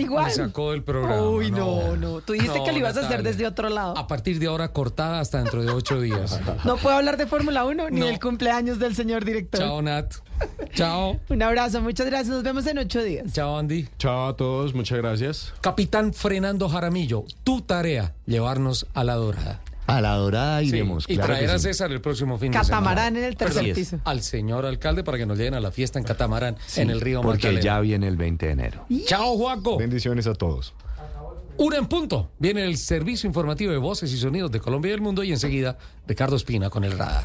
Igual. Me sacó del programa. Uy, no, no. Tú dijiste No, que lo ibas a hacer desde otro lado. A partir de ahora cortada hasta dentro de ocho días. No puedo hablar de Fórmula 1 ni No. del cumpleaños del señor director. Chao, Nat. Chao. Un abrazo, muchas gracias. Nos vemos en ocho días. Chao, Andy. Chao a todos, muchas gracias. Capitán Fernando Jaramillo, tu tarea, llevarnos a la dorada. A la dorada Sí, iremos. y claro traer a sí. César el próximo fin de Catamarán semana. en el tercer piso. Al señor alcalde para que nos lleguen a la fiesta en Catamarán, Sí, en el río Porque Magdalena. ya viene el 20 de enero. Chao, Juaco. Bendiciones a todos. Una en punto. Viene el servicio informativo de voces y sonidos de Colombia y el mundo y enseguida Ricardo Espina con el radar.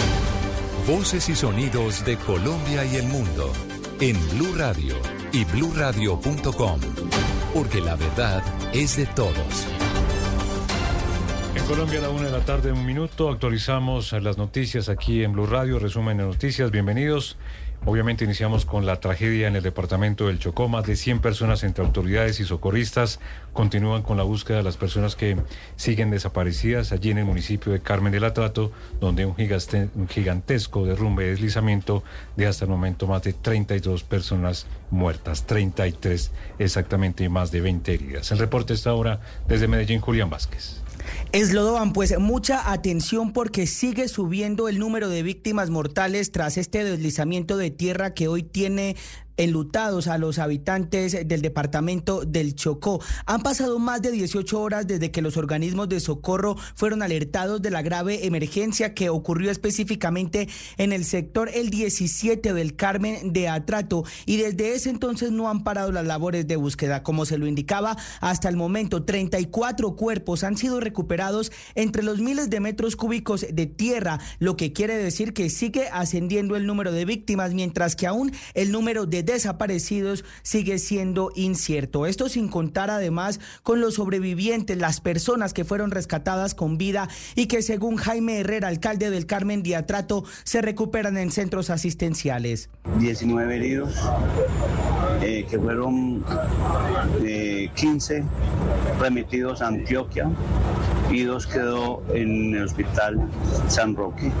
Voces y sonidos de Colombia y el mundo en Blue Radio y bluradio.com. Porque la verdad es de todos. En Colombia a la una de la tarde, un minuto, actualizamos las noticias aquí en Blue Radio, resumen de noticias, bienvenidos. Obviamente iniciamos con la tragedia en el departamento del Chocó, más de 100 personas entre autoridades y socorristas continúan con la búsqueda de las personas que siguen desaparecidas allí en el municipio de Carmen del Atrato, donde un, gigantesco derrumbe de deslizamiento de hasta el momento más de 32 personas muertas, 33 exactamente y más de 20 heridas. El reporte está ahora desde Medellín, Julián Vázquez. Eslodovan, pues mucha atención porque sigue subiendo el número de víctimas mortales tras este deslizamiento de tierra que hoy tiene enlutados a los habitantes del departamento del Chocó. Han pasado más de 18 horas desde que los organismos de socorro fueron alertados de la grave emergencia que ocurrió específicamente en el sector el 17 del Carmen de Atrato y desde ese entonces no han parado las labores de búsqueda. Como se lo indicaba, hasta el momento 34 cuerpos han sido recuperados entre los miles de metros cúbicos de tierra, lo que quiere decir que sigue ascendiendo el número de víctimas, mientras que aún el número de desaparecidos sigue siendo incierto. Esto sin contar además con los sobrevivientes, las personas que fueron rescatadas con vida y que según Jaime Herrera, alcalde del Carmen de Atrato, se recuperan en centros asistenciales. 19 heridos, eh, que fueron eh, 15 remitidos a Antioquia y dos quedó en el hospital San Roque.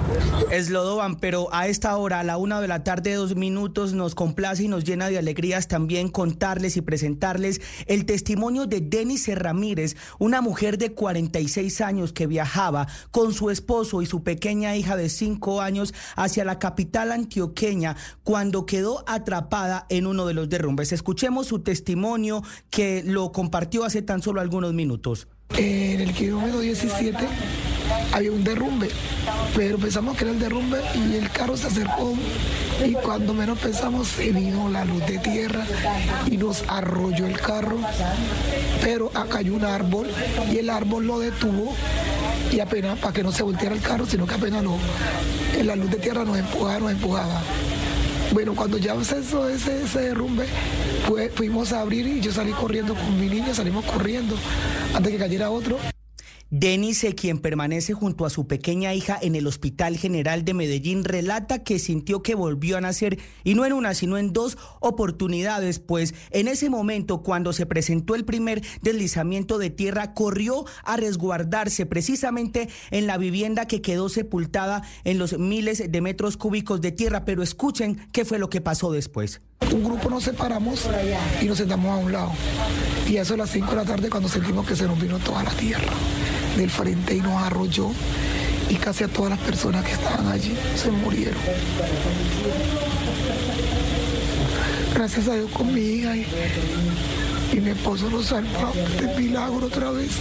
Eslodovan, pero a esta hora, a la una de la tarde, dos minutos, nos complace y nos llena de alegrías también contarles y presentarles el testimonio de Denise Ramírez, una mujer de 46 años que viajaba con su esposo y su pequeña hija de 5 años hacia la capital antioqueña cuando quedó atrapada en uno de los derrumbes. Escuchemos su testimonio que lo compartió hace tan solo algunos minutos. En el kilómetro 17 había un derrumbe, pero pensamos que era el derrumbe y el carro se acercó y cuando menos pensamos se vino la luz de tierra y nos arrolló el carro, pero acá hay un árbol y el árbol lo detuvo y apenas para que no se volteara el carro, sino que apenas la luz de tierra nos empujaba, nos empujaba. Bueno, cuando ya cesó ese, ese derrumbe, fuimos a abrir y yo salí corriendo con mi niña, salimos corriendo antes que cayera otro. Denise, quien permanece junto a su pequeña hija en el Hospital General de Medellín, relata que sintió que volvió a nacer y no en una, sino en dos oportunidades, pues en ese momento, cuando se presentó el primer deslizamiento de tierra, corrió a resguardarse precisamente en la vivienda que quedó sepultada en los miles de metros cúbicos de tierra. Pero escuchen qué fue lo que pasó después. Un grupo nos separamos y nos sentamos a un lado. Y eso a las 5 de la tarde cuando sentimos que se nos vino toda la tierra del frente y nos arrolló y casi a todas las personas que estaban allí se murieron. Gracias a Dios con mi hija y, y mi esposo nos salvó de milagro otra vez.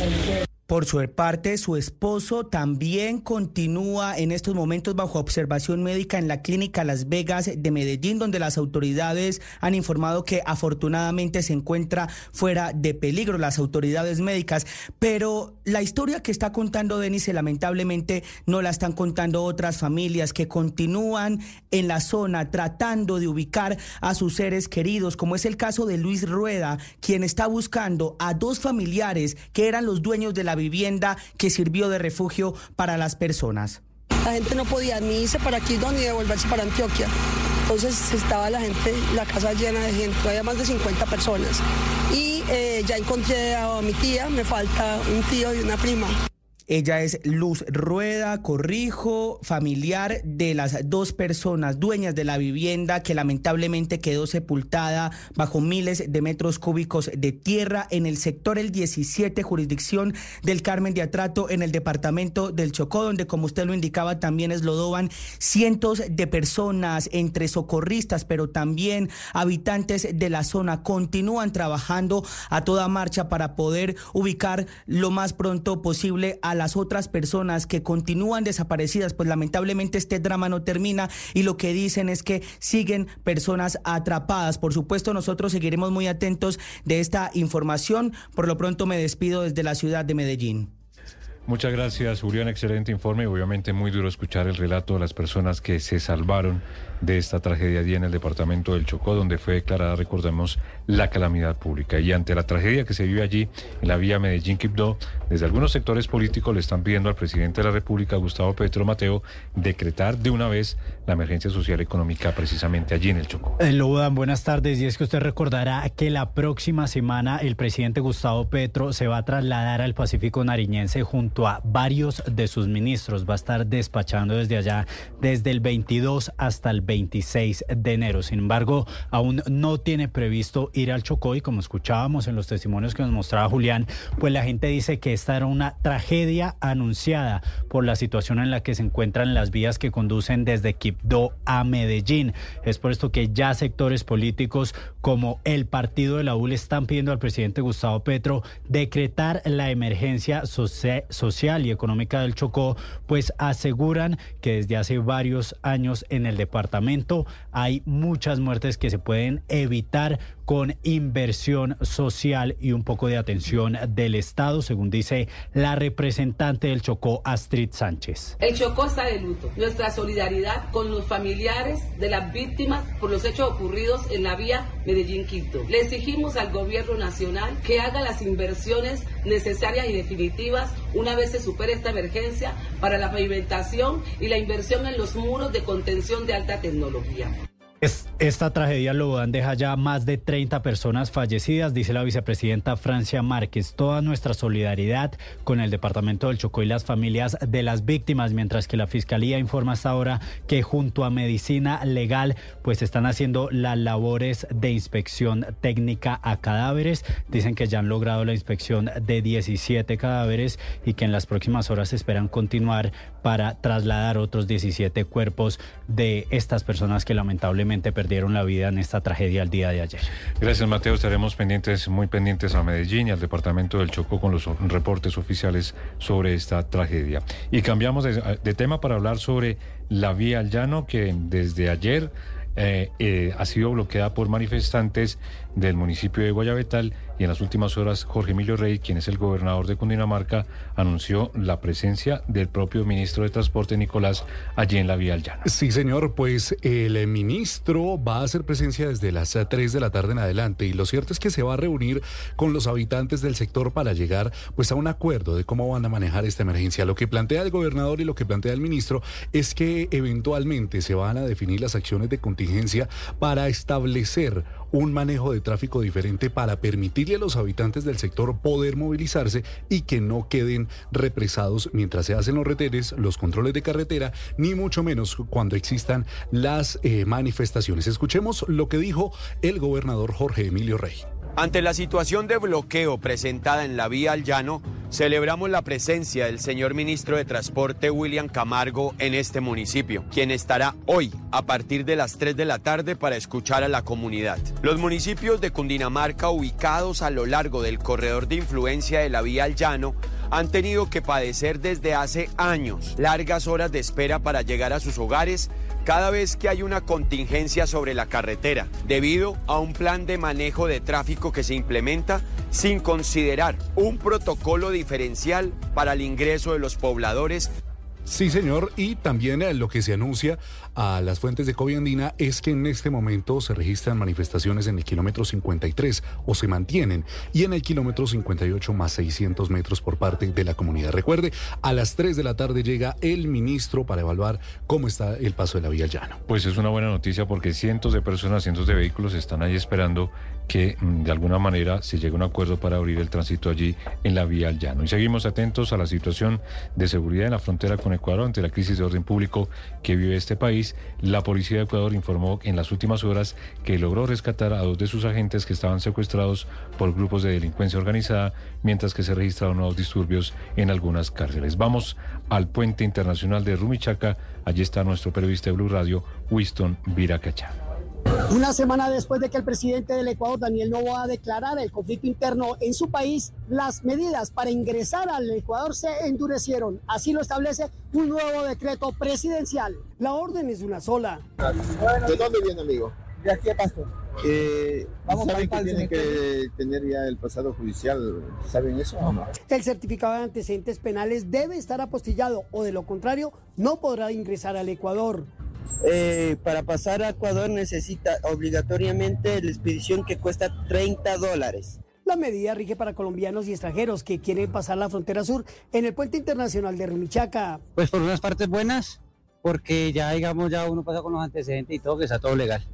Por su parte, su esposo también continúa en estos momentos bajo observación médica en la clínica Las Vegas de Medellín, donde las autoridades han informado que afortunadamente se encuentra fuera de peligro las autoridades médicas. Pero la historia que está contando Denise lamentablemente no la están contando otras familias que continúan en la zona tratando de ubicar a sus seres queridos, como es el caso de Luis Rueda, quien está buscando a dos familiares que eran los dueños de la vivienda que sirvió de refugio para las personas. La gente no podía ni irse para Quito ni devolverse para Antioquia. Entonces estaba la gente, la casa llena de gente, había más de 50 personas. Y eh, ya encontré a mi tía, me falta un tío y una prima. Ella es Luz Rueda Corrijo, familiar de las dos personas dueñas de la vivienda que lamentablemente quedó sepultada bajo miles de metros cúbicos de tierra en el sector el 17, jurisdicción del Carmen de Atrato, en el departamento del Chocó, donde como usted lo indicaba también es Lodoban, cientos de personas entre socorristas, pero también habitantes de la zona. Continúan trabajando a toda marcha para poder ubicar lo más pronto posible a las otras personas que continúan desaparecidas, pues lamentablemente este drama no termina y lo que dicen es que siguen personas atrapadas. Por supuesto, nosotros seguiremos muy atentos de esta información. Por lo pronto me despido desde la ciudad de Medellín. Muchas gracias, Julián. Excelente informe. Obviamente muy duro escuchar el relato de las personas que se salvaron de esta tragedia allí en el departamento del Chocó, donde fue declarada, recordemos, la calamidad pública. Y ante la tragedia que se vive allí en la vía Medellín-Quibdó, desde algunos sectores políticos le están pidiendo al presidente de la República, Gustavo Petro Mateo, decretar de una vez la emergencia social económica precisamente allí en el Chocó. Eh, Lodan, buenas tardes. Y es que usted recordará que la próxima semana el presidente Gustavo Petro se va a trasladar al Pacífico Nariñense junto a varios de sus ministros. Va a estar despachando desde allá desde el 22 hasta el 26 de enero. Sin embargo, aún no tiene previsto ir al Chocó y como escuchábamos en los testimonios que nos mostraba Julián, pues la gente dice que esta era una tragedia anunciada por la situación en la que se encuentran las vías que conducen desde Quibdó a Medellín. Es por esto que ya sectores políticos como el partido de la U están pidiendo al presidente Gustavo Petro decretar la emergencia social y económica del Chocó, pues aseguran que desde hace varios años en el departamento hay muchas muertes que se pueden evitar con inversión social y un poco de atención del Estado, según dice la representante del Chocó, Astrid Sánchez. El Chocó está de luto. Nuestra solidaridad con los familiares de las víctimas por los hechos ocurridos en la vía Medellín-Quito. Le exigimos al gobierno nacional que haga las inversiones necesarias y definitivas una vez se supere esta emergencia para la pavimentación y la inversión en los muros de contención de alta tecnología. Esta tragedia lo deja ya más de 30 personas fallecidas, dice la vicepresidenta Francia Márquez. Toda nuestra solidaridad con el departamento del Chocó y las familias de las víctimas, mientras que la fiscalía informa hasta ahora que junto a medicina legal, pues están haciendo las labores de inspección técnica a cadáveres. Dicen que ya han logrado la inspección de 17 cadáveres y que en las próximas horas esperan continuar para trasladar otros 17 cuerpos de estas personas que lamentablemente perdieron la vida en esta tragedia el día de ayer. Gracias, Mateo. Estaremos pendientes, muy pendientes a Medellín y al departamento del Chocó con los reportes oficiales sobre esta tragedia. Y cambiamos de, tema para hablar sobre la vía al llano que desde ayer eh, eh, ha sido bloqueada por manifestantes del municipio de Guayabetal y en las últimas horas Jorge Emilio Rey, quien es el gobernador de Cundinamarca, anunció la presencia del propio ministro de Transporte Nicolás allí en la vía al llano. Sí, señor, pues el ministro va a hacer presencia desde las 3 de la tarde en adelante y lo cierto es que se va a reunir con los habitantes del sector para llegar pues a un acuerdo de cómo van a manejar esta emergencia. Lo que plantea el gobernador y lo que plantea el ministro es que eventualmente se van a definir las acciones de contingencia para establecer un manejo de tráfico diferente para permitirle a los habitantes del sector poder movilizarse y que no queden represados mientras se hacen los retenes, los controles de carretera, ni mucho menos cuando existan las eh, manifestaciones. Escuchemos lo que dijo el gobernador Jorge Emilio Rey. Ante la situación de bloqueo presentada en la vía al llano, celebramos la presencia del señor ministro de Transporte William Camargo en este municipio, quien estará hoy a partir de las 3 de la tarde para escuchar a la comunidad. Los municipios de Cundinamarca ubicados a lo largo del corredor de influencia de la vía al llano han tenido que padecer desde hace años largas horas de espera para llegar a sus hogares cada vez que hay una contingencia sobre la carretera, debido a un plan de manejo de tráfico que se implementa sin considerar un protocolo diferencial para el ingreso de los pobladores Sí, señor. Y también eh, lo que se anuncia a las fuentes de Coviandina es que en este momento se registran manifestaciones en el kilómetro 53 o se mantienen y en el kilómetro 58 más 600 metros por parte de la comunidad. Recuerde, a las 3 de la tarde llega el ministro para evaluar cómo está el paso de la vía llano. Pues es una buena noticia porque cientos de personas, cientos de vehículos están ahí esperando que mm, de alguna manera se llegue a un acuerdo para abrir el tránsito allí en la vía al llano. Y seguimos atentos a la situación de seguridad en la frontera con Ecuador ante la crisis de orden público que vive este país. La policía de Ecuador informó en las últimas horas que logró rescatar a dos de sus agentes que estaban secuestrados por grupos de delincuencia organizada, mientras que se registraron nuevos disturbios en algunas cárceles. Vamos al puente internacional de Rumichaca. Allí está nuestro periodista de Blue Radio, Winston Viracacha. Una semana después de que el presidente del Ecuador, Daniel Novoa, declarara el conflicto interno en su país, las medidas para ingresar al Ecuador se endurecieron. Así lo establece un nuevo decreto presidencial. La orden es una sola. ¿De dónde viene, amigo? De aquí a Pasto. Eh, Vamos ¿Saben que tienen que tener ya el pasado judicial? ¿Saben eso o no? El certificado de antecedentes penales debe estar apostillado o de lo contrario no podrá ingresar al Ecuador. Eh, para pasar a Ecuador necesita obligatoriamente la expedición que cuesta 30 dólares. La medida rige para colombianos y extranjeros que quieren pasar la frontera sur en el puente internacional de Rumichaca. Pues por unas partes buenas, porque ya digamos ya uno pasa con los antecedentes y todo, que está todo legal.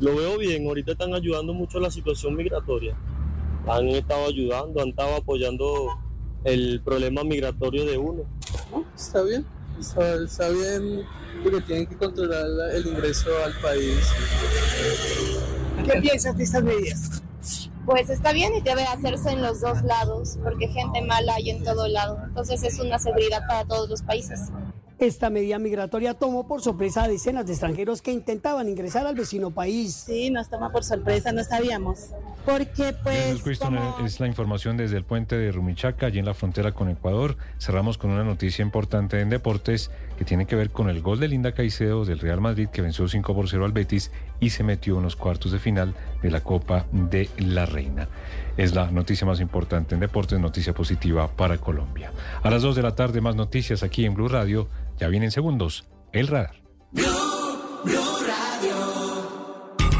Lo veo bien, ahorita están ayudando mucho a la situación migratoria. Han estado ayudando, han estado apoyando el problema migratorio de uno. Está bien, está, está bien porque tienen que controlar la- el ingreso al país. ¿Qué piensas de estas medidas? Pues está bien y debe hacerse en los dos lados, porque gente mala hay en todo lado. Entonces es una seguridad para todos los países. Esta medida migratoria tomó por sorpresa a decenas de extranjeros que intentaban ingresar al vecino país. Sí, nos toma por sorpresa, no sabíamos. Porque pues Winston. Es la información desde el puente de Rumichaca, allí en la frontera con Ecuador. Cerramos con una noticia importante en deportes que tiene que ver con el gol de Linda Caicedo del Real Madrid que venció 5 por 0 al Betis y se metió en los cuartos de final de la Copa de la Reina. Es la noticia más importante en deportes, noticia positiva para Colombia. A las 2 de la tarde más noticias aquí en Blue Radio. Ya vienen segundos. El radar.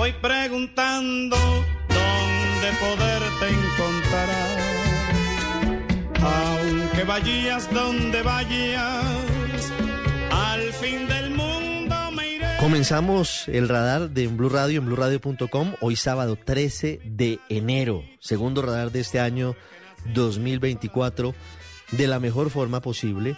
Voy preguntando dónde poderte encontrar. Aunque vayas donde vayas, al fin del mundo me iré. Comenzamos el radar de Blue Radio en BlueRadio.com hoy sábado 13 de enero, segundo radar de este año 2024 de la mejor forma posible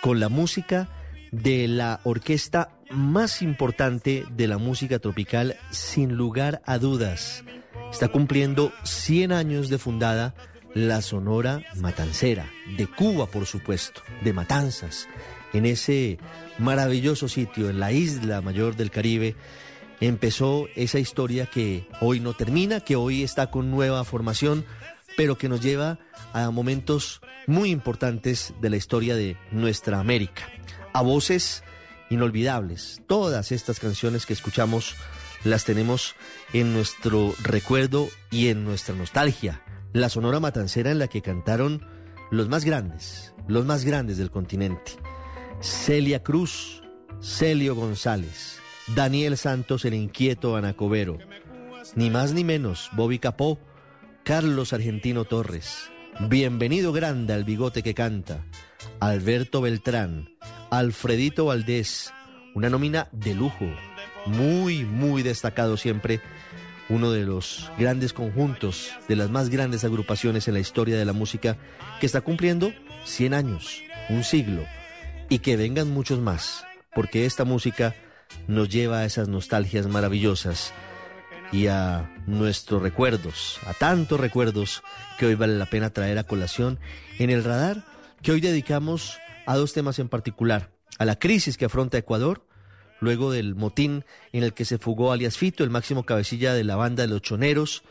con la música de la orquesta más importante de la música tropical sin lugar a dudas. Está cumpliendo 100 años de fundada la Sonora Matancera, de Cuba por supuesto, de Matanzas, en ese maravilloso sitio, en la isla mayor del Caribe, empezó esa historia que hoy no termina, que hoy está con nueva formación, pero que nos lleva a momentos muy importantes de la historia de nuestra América, a voces inolvidables. Todas estas canciones que escuchamos las tenemos en nuestro recuerdo y en nuestra nostalgia. La Sonora Matancera en la que cantaron los más grandes, los más grandes del continente. Celia Cruz, Celio González, Daniel Santos el inquieto Anacobero, ni más ni menos Bobby Capó, Carlos Argentino Torres, Bienvenido Grande al Bigote que Canta, Alberto Beltrán, Alfredito Valdés, una nómina de lujo, muy, muy destacado siempre, uno de los grandes conjuntos, de las más grandes agrupaciones en la historia de la música, que está cumpliendo 100 años, un siglo, y que vengan muchos más, porque esta música nos lleva a esas nostalgias maravillosas y a nuestros recuerdos, a tantos recuerdos que hoy vale la pena traer a colación en el radar que hoy dedicamos a dos temas en particular, a la crisis que afronta Ecuador, luego del motín en el que se fugó alias Fito, el máximo cabecilla de la banda de los choneros,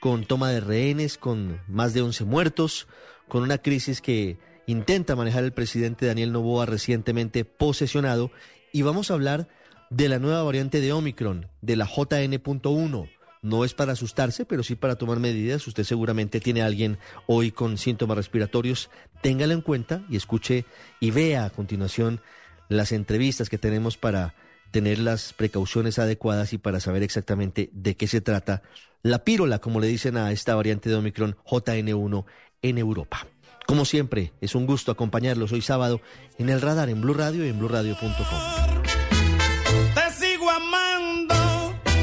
con toma de rehenes, con más de 11 muertos, con una crisis que intenta manejar el presidente Daniel Novoa recientemente posesionado, y vamos a hablar de la nueva variante de Omicron, de la JN.1. No es para asustarse, pero sí para tomar medidas. Usted seguramente tiene a alguien hoy con síntomas respiratorios. Téngalo en cuenta y escuche y vea a continuación las entrevistas que tenemos para tener las precauciones adecuadas y para saber exactamente de qué se trata la pírola, como le dicen a esta variante de Omicron JN1 en Europa. Como siempre, es un gusto acompañarlos hoy sábado en el radar en Blue Radio y en BlueRadio.com.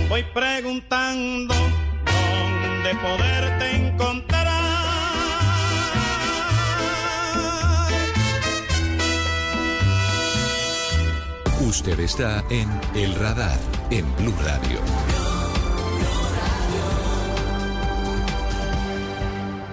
voy preguntando dónde poderte encontrar. Usted está en El Radar, en Blue Radio.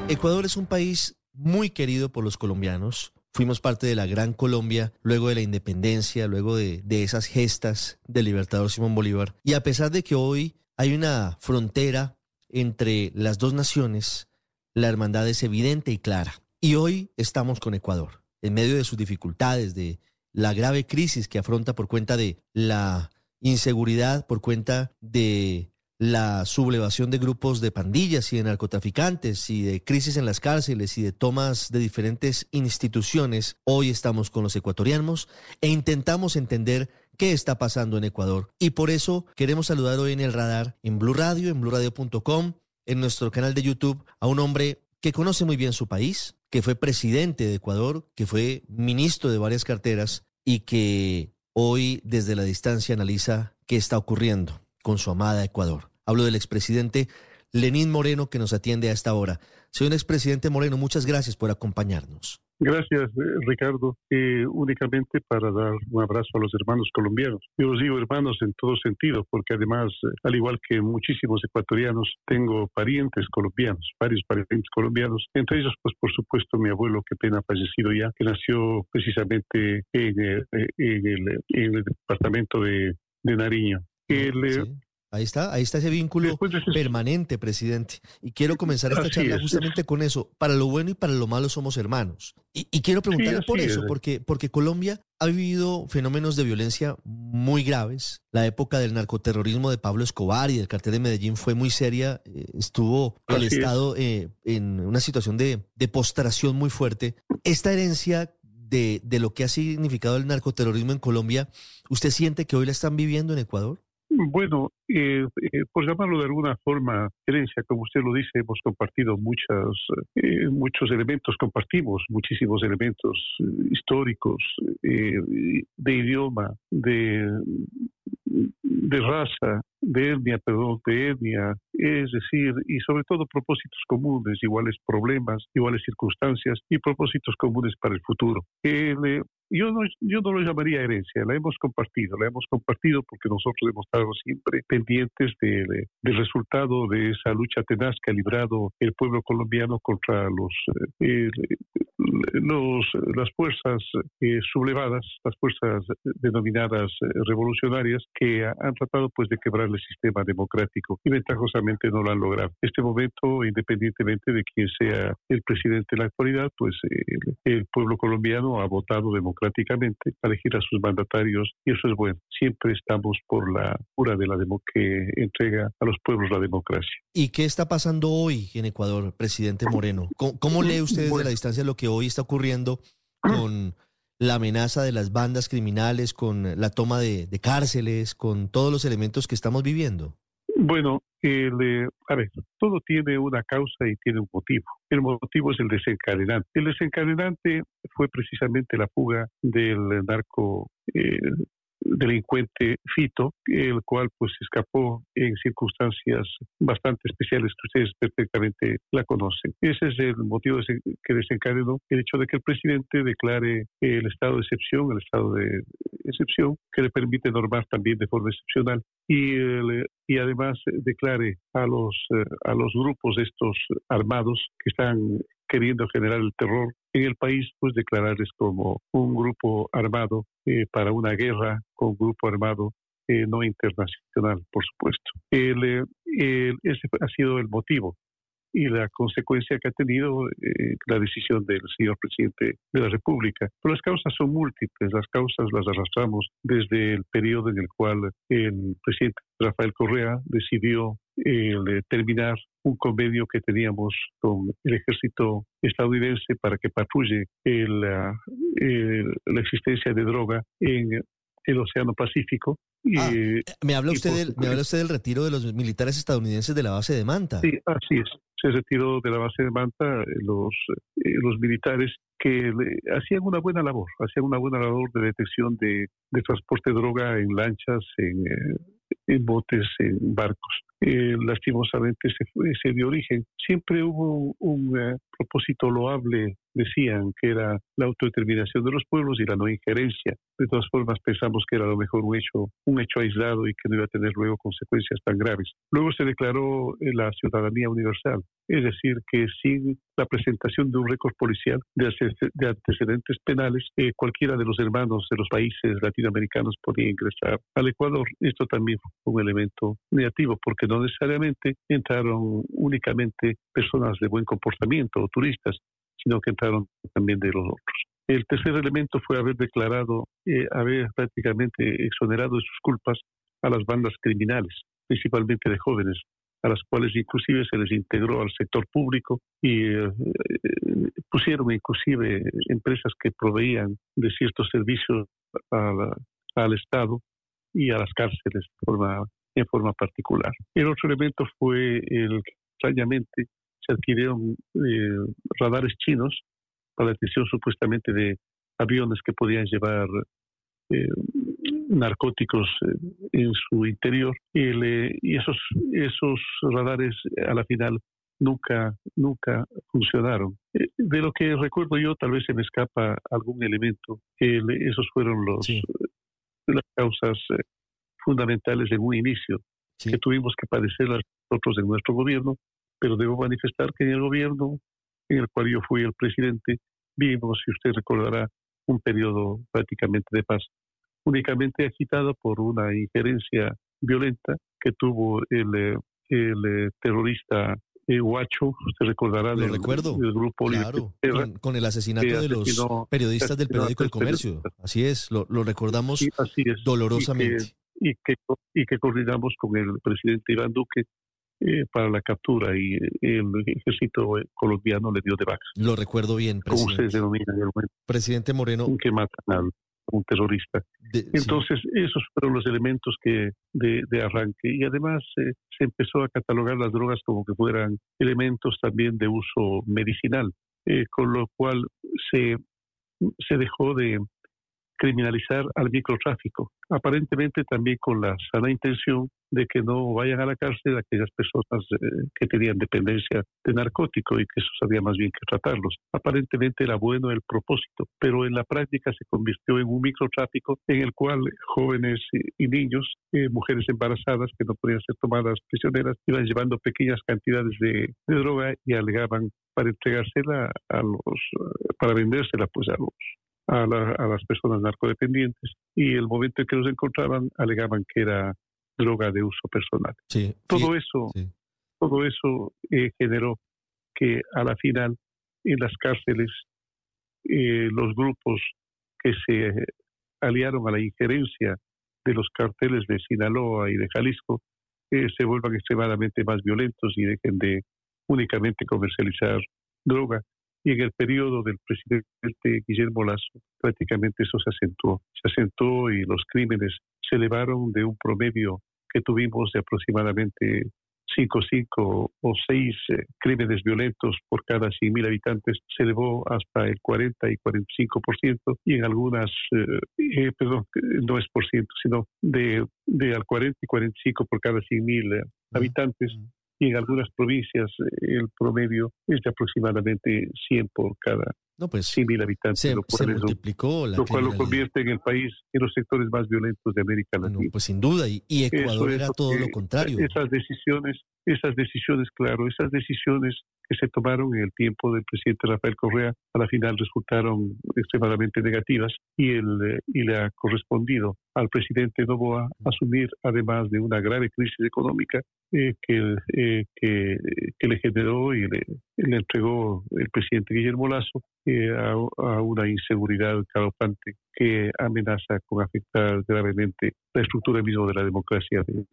Ecuador es un país muy querido por los colombianos. Fuimos parte de la Gran Colombia luego de la independencia, luego de, de esas gestas del libertador Simón Bolívar. Y a pesar de que hoy hay una frontera entre las dos naciones, la hermandad es evidente y clara. Y hoy estamos con Ecuador, en medio de sus dificultades, de la grave crisis que afronta por cuenta de la inseguridad, por cuenta de la sublevación de grupos de pandillas y de narcotraficantes y de crisis en las cárceles y de tomas de diferentes instituciones, hoy estamos con los ecuatorianos e intentamos entender qué está pasando en Ecuador. Y por eso queremos saludar hoy en el radar, en Blue Radio, en bluradio.com, en nuestro canal de YouTube, a un hombre que conoce muy bien su país, que fue presidente de Ecuador, que fue ministro de varias carteras y que hoy desde la distancia analiza qué está ocurriendo con su amada Ecuador. Hablo del expresidente Lenín Moreno que nos atiende a esta hora. Señor expresidente Moreno, muchas gracias por acompañarnos. Gracias, eh, Ricardo. Eh, únicamente para dar un abrazo a los hermanos colombianos. Yo los digo hermanos en todo sentido, porque además, eh, al igual que muchísimos ecuatorianos, tengo parientes colombianos, varios parientes colombianos. Entre ellos, pues por supuesto, mi abuelo, que pena fallecido ya, que nació precisamente en, el, en el, departamento de, Nariño. Ahí está, ahí está ese vínculo permanente, presidente. Y quiero comenzar esta charla justamente con eso. Para lo bueno y para lo malo somos hermanos. Y, quiero preguntarle por eso, porque, porque Colombia ha vivido fenómenos de violencia muy graves. La época del narcoterrorismo de Pablo Escobar y del cartel de Medellín fue muy seria. Eh, estuvo el Estado eh, en una situación de, de postración muy fuerte. Esta herencia de, de lo que ha significado el narcoterrorismo en Colombia, ¿usted siente que hoy la están viviendo en Ecuador? Bueno, eh, eh, por llamarlo de alguna forma, herencia, como usted lo dice, hemos compartido muchas, eh, muchos elementos, compartimos muchísimos elementos eh, históricos, de idioma, de, de raza, de etnia, perdón, de etnia, es decir, y sobre todo propósitos comunes, iguales problemas, iguales circunstancias y propósitos comunes para el futuro. yo, no, yo no lo llamaría herencia, la hemos compartido, la hemos compartido porque nosotros hemos estado siempre pendientes del resultado de esa lucha tenaz que ha librado el pueblo colombiano contra los, eh, los las fuerzas eh, sublevadas, las fuerzas denominadas eh, revolucionarias que han tratado pues de quebrar el sistema democrático y ventajosamente no lo han logrado. Este momento, independientemente de quién sea el presidente en la actualidad, pues el, pueblo colombiano ha votado democráticamente para elegir a sus mandatarios y eso es bueno. Siempre estamos por la pura de la demo que entrega a los pueblos la democracia. ¿Y qué está pasando hoy en Ecuador, presidente Moreno? ¿Cómo, lee usted desde la distancia lo que hoy está ocurriendo con la amenaza de las bandas criminales, con la toma de, cárceles, con todos los elementos que estamos viviendo? Bueno, el, a ver, todo tiene una causa y tiene un motivo. El motivo es el desencadenante. El desencadenante fue precisamente la fuga del narco eh, delincuente Fito, el cual pues escapó en circunstancias bastante especiales que ustedes perfectamente la conocen. Ese es el motivo que desencadenó el hecho de que el presidente declare el estado de excepción, el estado de excepción, que le permite normar también de forma excepcional y, y además declare a los, a los grupos estos armados que están queriendo generar el terror en el país, pues declararles como un grupo armado eh, para una guerra con un grupo armado eh, no internacional, por supuesto. El, ese ha sido el motivo y la consecuencia que ha tenido eh, la decisión del señor presidente de la República. Las causas son múltiples, las causas las arrastramos desde el periodo en el cual el presidente Rafael Correa decidió eh, terminar un convenio que teníamos con el ejército estadounidense para que patrulle la existencia de droga en el Océano Pacífico. Ah, me habla usted del, me habla usted del retiro de los militares estadounidenses de la base de Manta. Sí, así es. Se retiró de la base de Manta eh, los, eh, los militares que hacían una buena labor, hacían una buena labor de detección de, de transporte de droga en lanchas, en, eh, en botes, en barcos. Lastimosamente se, se dio origen. Siempre hubo un propósito loable decían que era la autodeterminación de los pueblos y la no injerencia. De todas formas, pensamos que era a lo mejor un hecho, un hecho aislado y que no iba a tener luego consecuencias tan graves. Luego se declaró la ciudadanía universal, es decir, que sin la presentación de un récord policial de, antecedentes penales, eh, cualquiera de los hermanos de los países latinoamericanos podía ingresar al Ecuador. Esto también fue un elemento negativo, porque no necesariamente entraron únicamente personas de buen comportamiento o turistas, sino que entraron también de los otros. El tercer elemento fue haber declarado, eh, haber prácticamente exonerado de sus culpas a las bandas criminales, principalmente de jóvenes, a las cuales inclusive se les integró al sector público y eh, eh, pusieron inclusive empresas que proveían de ciertos servicios al Estado y a las cárceles forma, en forma particular. El otro elemento fue el que extrañamente se adquirieron eh, radares chinos para la detección supuestamente de aviones que podían llevar eh, narcóticos eh, en su interior. Y, esos esos radares a la final nunca nunca funcionaron. De lo que recuerdo yo tal vez se me escapa algún elemento. Esos fueron los las causas fundamentales en un inicio que tuvimos que padecer nosotros en nuestro gobierno pero debo manifestar que en el gobierno en el cual yo fui el presidente, vivimos, si usted recordará, un periodo prácticamente de paz, únicamente agitado por una injerencia violenta que tuvo el, eh, el eh, terrorista eh, Huacho, usted recordará del, recuerdo, grupo claro, con, el asesinato de los periodistas del periódico El Comercio. Así es, lo, recordamos dolorosamente. Y que, y que coordinamos con el presidente Iván Duque eh, para la captura y el ejército colombiano le dio de baja. Lo recuerdo bien, presidente. Como ustedes denominan el. Presidente Moreno. Que matan a un terrorista. Entonces, esos fueron los elementos que de, de arranque. Y además eh, se empezó a catalogar las drogas como que fueran elementos también de uso medicinal, eh, con lo cual se, se dejó de, criminalizar al microtráfico, aparentemente también con la sana intención de que no vayan a la cárcel aquellas personas eh, que tenían dependencia de narcótico y que eso sabía más bien que tratarlos. Aparentemente era bueno el propósito, pero en la práctica se convirtió en un microtráfico en el cual jóvenes y, niños, eh, mujeres embarazadas que no podían ser tomadas prisioneras, iban llevando pequeñas cantidades de, droga y alegaban para entregársela a los, para vendérsela pues a los a, las personas narcodependientes y el momento en que los encontraban alegaban que era droga de uso personal. todo eso, todo eso eh, generó que a la final en las cárceles eh, los grupos que se aliaron a la injerencia de los carteles de Sinaloa y de Jalisco eh, se vuelvan extremadamente más violentos y dejen de únicamente comercializar droga y en el periodo del presidente Guillermo Lazo prácticamente eso se acentuó. Se acentuó y los crímenes se elevaron de un promedio que tuvimos de aproximadamente 5, 5 o 6 eh, crímenes violentos por cada 100.000 habitantes. Se elevó hasta el 40 y 45% y en algunas, eh, eh, perdón, no es por ciento, sino de, de al 40 y 45 por cada 100.000 habitantes en algunas provincias el promedio es de aproximadamente 100 por cada no, pues, 100.000 habitantes. Se, lo cual, se multiplicó la lo cual lo convierte en el país en los sectores más violentos de América Latina. Pues sin duda, y, Ecuador era todo lo contrario. Esas decisiones, esas decisiones, claro, esas decisiones que se tomaron en el tiempo del presidente Rafael Correa, a la final resultaron extremadamente negativas y, el, eh, y le ha correspondido al presidente Novoa asumir, además de una grave crisis económica eh, que, eh, que, que le generó y le, le entregó el presidente Guillermo Lazo eh, a, a una inseguridad galopante que amenaza con afectar gravemente la estructura misma de la democracia del,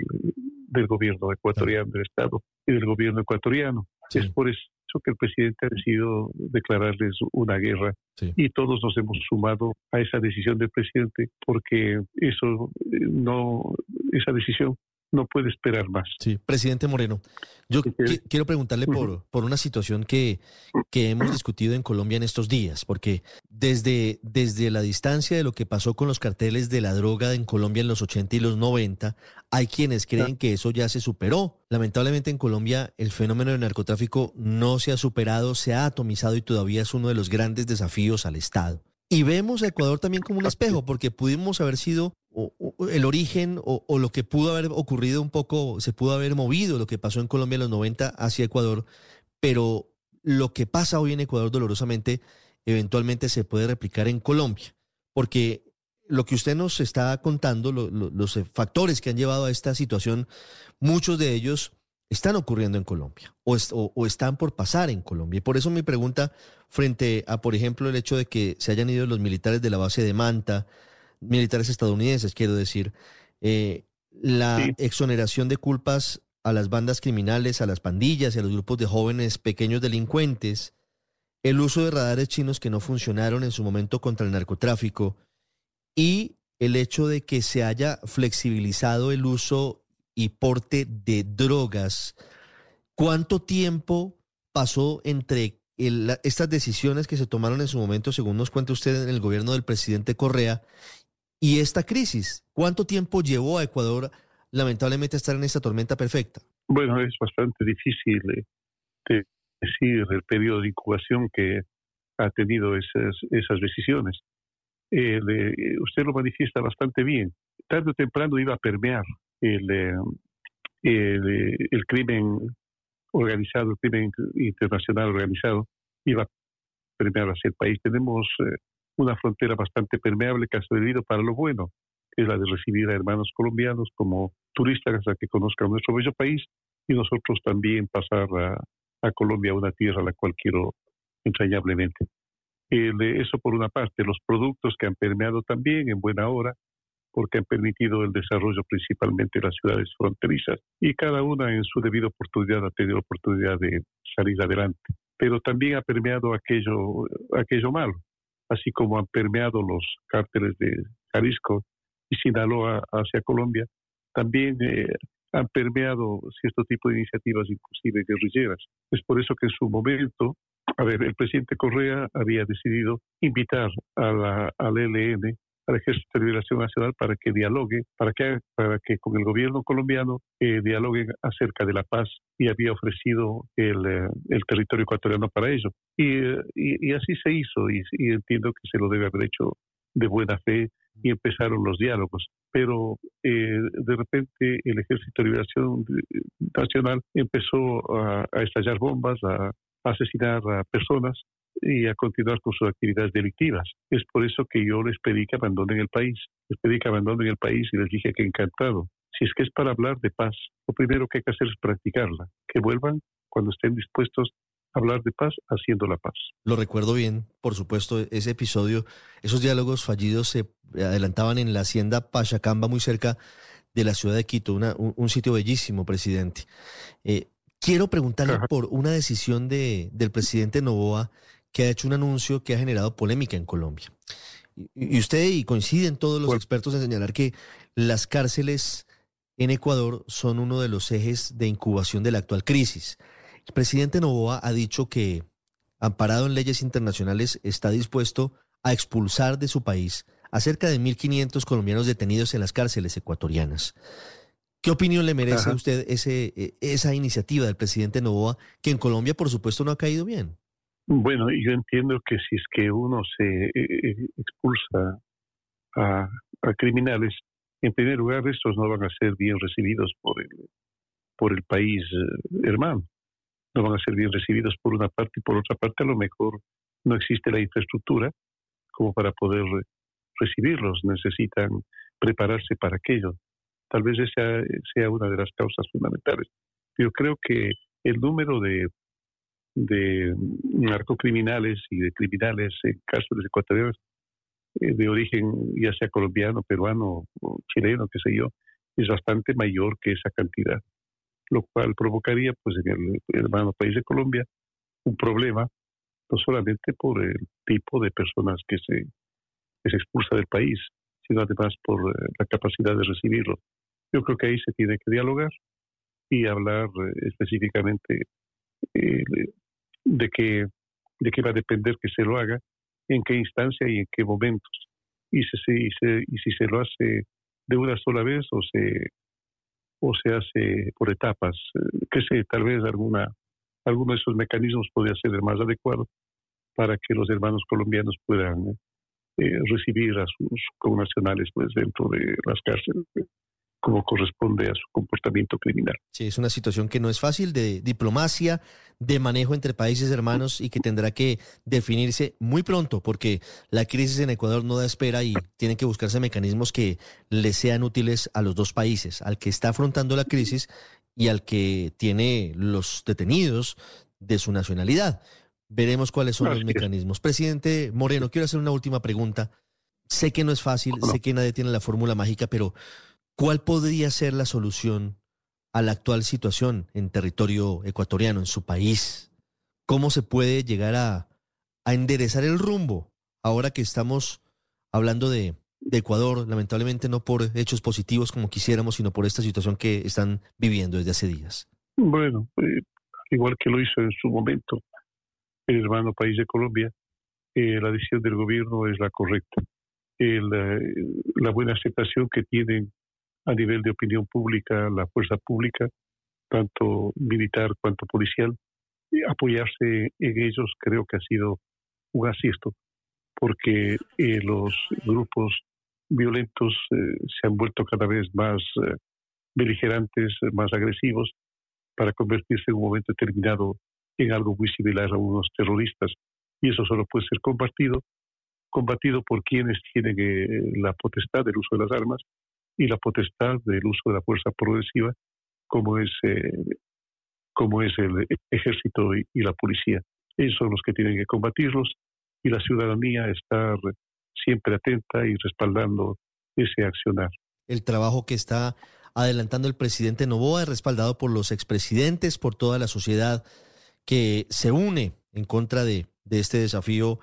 del gobierno ecuatoriano, del Estado y del gobierno ecuatoriano. Es por eso que el presidente ha decidido declararles una guerra. Y todos nos hemos sumado a esa decisión del presidente porque eso eh, no, esa decisión no puede esperar más. Sí, presidente Moreno, yo qui- quiero preguntarle por, por una situación que, que hemos discutido en Colombia en estos días, porque desde, desde la distancia de lo que pasó con los carteles de la droga en Colombia en los 80 y los 90, hay quienes creen que eso ya se superó. Lamentablemente en Colombia el fenómeno del narcotráfico no se ha superado, se ha atomizado y todavía es uno de los grandes desafíos al Estado. Y vemos a Ecuador también como un espejo, porque pudimos haber sido o- o el origen o, o lo que pudo haber ocurrido un poco, se pudo haber movido lo que pasó en Colombia en los 90 hacia Ecuador, pero lo que pasa hoy en Ecuador dolorosamente eventualmente se puede replicar en Colombia, porque lo que usted nos está contando, lo- lo- los factores que han llevado a esta situación, muchos de ellos están ocurriendo en Colombia o- o están por pasar en Colombia. Y por eso mi pregunta frente a, por ejemplo, el hecho de que se hayan ido los militares de la base de Manta, militares estadounidenses, quiero decir, eh, la exoneración de culpas a las bandas criminales, a las pandillas y a los grupos de jóvenes pequeños delincuentes, el uso de radares chinos que no funcionaron en su momento contra el narcotráfico y el hecho de que se haya flexibilizado el uso y porte de drogas. ¿Cuánto tiempo pasó entre estas decisiones que se tomaron en su momento, según nos cuenta usted, en el gobierno del presidente Correa, y esta crisis? ¿Cuánto tiempo llevó a Ecuador, lamentablemente, a estar en esta tormenta perfecta? Bueno, es bastante difícil eh, de decir el periodo de incubación que ha tenido esas, decisiones. Eh, usted lo manifiesta bastante bien. Tarde o temprano iba a permear el, eh, el crimen organizado, crimen internacional organizado, iba permear hacia el país. Tenemos eh, una frontera bastante permeable que ha servido para lo bueno, que es la de recibir a hermanos colombianos como turistas a que conozcan nuestro bello país y nosotros también pasar a, Colombia, una tierra a la cual quiero entrañablemente. Eh, eso por una parte, los productos que han permeado también en buena hora, porque han permitido el desarrollo principalmente de las ciudades fronterizas y cada una en su debida oportunidad ha tenido oportunidad de salir adelante. Pero también ha permeado aquello, aquello malo, así como han permeado los cárteles de Jalisco y Sinaloa hacia Colombia, también eh, han permeado cierto tipo de iniciativas, inclusive guerrilleras. Es por eso que en su momento, a ver, el presidente Correa había decidido invitar a la, al ELN, al Ejército de Liberación Nacional, para que dialogue, para que, para que con el gobierno colombiano eh, dialoguen acerca de la paz y había ofrecido el, eh, el territorio ecuatoriano para ello. Y, y, así se hizo y, y entiendo que se lo debe haber hecho de buena fe y empezaron los diálogos. Pero eh, de repente el Ejército de Liberación Nacional empezó a, a estallar bombas, a, a asesinar a personas y a continuar con sus actividades delictivas. Es por eso que yo les pedí que abandonen el país. Les pedí que abandonen el país y les dije que encantado. Si es que es para hablar de paz, lo primero que hay que hacer es practicarla. Que vuelvan cuando estén dispuestos a hablar de paz haciendo la paz. Lo recuerdo bien, por supuesto, ese episodio, esos diálogos fallidos se adelantaban en la hacienda Pachacamba, muy cerca de la ciudad de Quito, una- un, un sitio bellísimo, presidente. Eh, quiero preguntarle por una decisión de, del presidente Novoa que ha hecho un anuncio que ha generado polémica en Colombia. Y, usted, y coinciden todos los expertos en señalar que las cárceles en Ecuador son uno de los ejes de incubación de la actual crisis. El presidente Novoa ha dicho que, amparado en leyes internacionales, está dispuesto a expulsar de su país a cerca de 1.500 colombianos detenidos en las cárceles ecuatorianas. ¿Qué opinión le merece a usted ese, e, esa iniciativa del presidente Novoa, que en Colombia, por supuesto, no ha caído bien? Bueno, yo entiendo que si es que uno se eh, eh, expulsa a, criminales, en primer lugar, estos no van a ser bien recibidos por el, por el país eh, hermano. No van a ser bien recibidos por una parte y por otra parte a lo mejor no existe la infraestructura como para poder recibirlos. Necesitan prepararse para aquello. Tal vez esa sea una de las causas fundamentales. Yo creo que el número de, de narcocriminales y de criminales en cárceles ecuatorianos eh, de origen ya sea colombiano, peruano o chileno, qué sé yo, es bastante mayor que esa cantidad, lo cual provocaría pues en el, hermano país de Colombia un problema, no solamente por el tipo de personas que se, que expulsa del país, sino además por eh, la capacidad de recibirlo. Yo creo que ahí se tiene que dialogar y hablar eh, específicamente eh, de qué de qué va a depender que se lo haga, en qué instancia y en qué momentos. Y, si, se, y si se lo hace de una sola vez o se o se hace por etapas, eh, que tal vez alguna alguno de esos mecanismos podría ser el más adecuado para que los hermanos colombianos puedan recibir a sus connacionales pues dentro de las cárceles como corresponde a su comportamiento criminal. Sí, es una situación que no es fácil de diplomacia, de manejo entre países hermanos y que tendrá que definirse muy pronto porque la crisis en Ecuador no da espera y tienen que buscarse mecanismos que le sean útiles a los dos países, al que está afrontando la crisis y al que tiene los detenidos de su nacionalidad. Veremos cuáles son los mecanismos. Presidente Moreno, quiero hacer una última pregunta. Sé que no es fácil, sé que nadie tiene la fórmula mágica, pero ¿Cuál podría ser la solución a la actual situación en territorio ecuatoriano, en su país? ¿Cómo se puede llegar a, enderezar el rumbo ahora que estamos hablando de, Ecuador, lamentablemente no por hechos positivos como quisiéramos, sino por esta situación que están viviendo desde hace días? Bueno, eh, igual que lo hizo en su momento el hermano país de Colombia, eh, la decisión del gobierno es la correcta. Eh, la buena aceptación que tienen a nivel de opinión pública, la fuerza pública, tanto militar cuanto policial, apoyarse en ellos creo que ha sido un acierto, porque eh, los grupos violentos eh, se han vuelto cada vez más eh, beligerantes, más agresivos, para convertirse en un momento determinado en algo muy similar a unos terroristas. Y eso solo puede ser compartido, combatido por quienes tienen la potestad del uso de las armas y la potestad del uso de la fuerza progresiva como es, eh, como es el ejército y, la policía. Ellos son los que tienen que combatirlos y la ciudadanía estar siempre atenta y respaldando ese accionar. El trabajo que está adelantando el presidente Novoa es respaldado por los expresidentes, por toda la sociedad que se une en contra de, de este desafío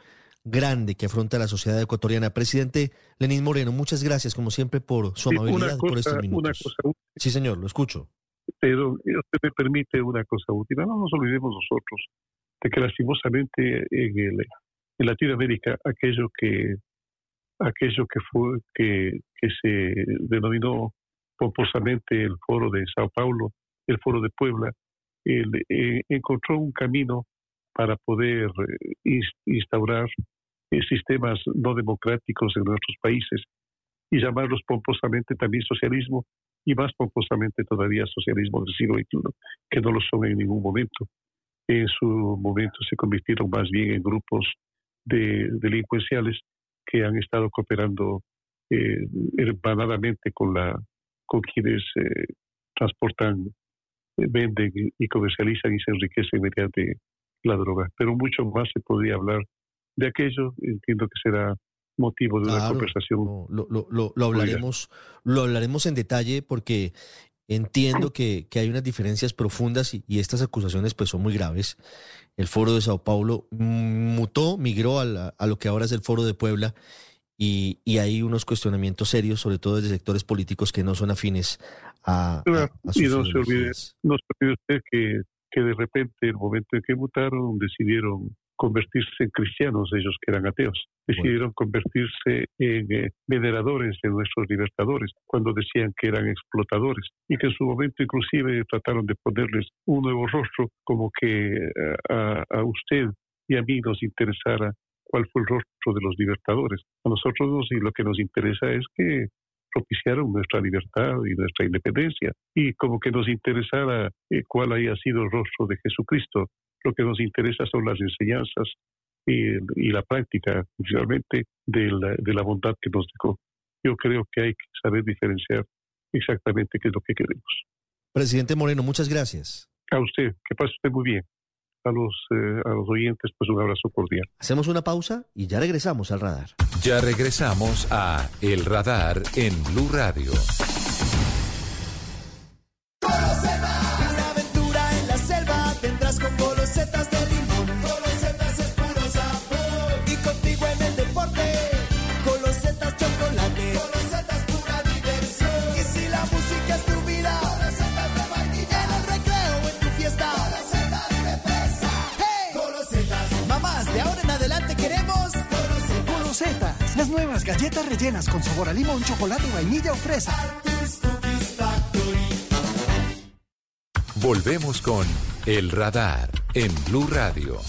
grande que afronta la sociedad ecuatoriana. Presidente Lenín Moreno, muchas gracias como siempre por su amabilidad por estos minutos. sí, señor, lo escucho. Pero usted me permite una cosa última. No nos olvidemos nosotros de que lastimosamente en, el, en Latinoamérica aquello que aquello que fue que, que se denominó pomposamente el foro de Sao Paulo, el foro de Puebla, eh, encontró un camino para poder eh, instaurar eh, sistemas no democráticos en nuestros países y llamarlos pomposamente también socialismo y más pomposamente todavía socialismo del siglo XXI, que no lo son en ningún momento. En su momento se convirtieron más bien en grupos de delincuenciales que han estado cooperando eh, hermanadamente con, la, con quienes eh, transportan, venden y comercializan y se enriquecen mediante la droga. Pero mucho más se podría hablar de aquello, entiendo que será motivo de una conversación. lo, lo, lo, hablaremos, lo hablaremos en detalle porque entiendo que, que hay unas diferencias profundas y, y, estas acusaciones pues son muy graves. El foro de Sao Paulo mutó, migró a, a, lo que ahora es el foro de Puebla y, y hay unos cuestionamientos serios, sobre todo desde sectores políticos que no son afines a, a, a sus y no se olvide, no se olvide usted que, que de repente, el momento en que votaron, decidieron convertirse en cristianos, ellos que eran ateos. Decidieron convertirse en eh, veneradores de nuestros libertadores, cuando decían que eran explotadores, y que en su momento inclusive trataron de ponerles un nuevo rostro, como que eh, a, a usted y a mí nos interesara cuál fue el rostro de los libertadores. A nosotros nos- y lo que nos interesa es que propiciaron nuestra libertad y nuestra independencia. Y como que nos interesara eh, cuál haya sido el rostro de Jesucristo, lo que nos interesa son las enseñanzas y, y la práctica, principalmente, de la, de la bondad que nos dejó. Yo creo que hay que saber diferenciar exactamente qué es lo que queremos. Presidente Moreno, muchas gracias. A usted, que pase usted muy bien. A los, eh, a los oyentes, pues un abrazo cordial. Hacemos una pausa y ya regresamos al radar. Ya regresamos a El Radar en Blue Radio. Nuevas galletas rellenas con sabor a limón, chocolate, vainilla o fresa. Volvemos con El Radar en Blue Radio.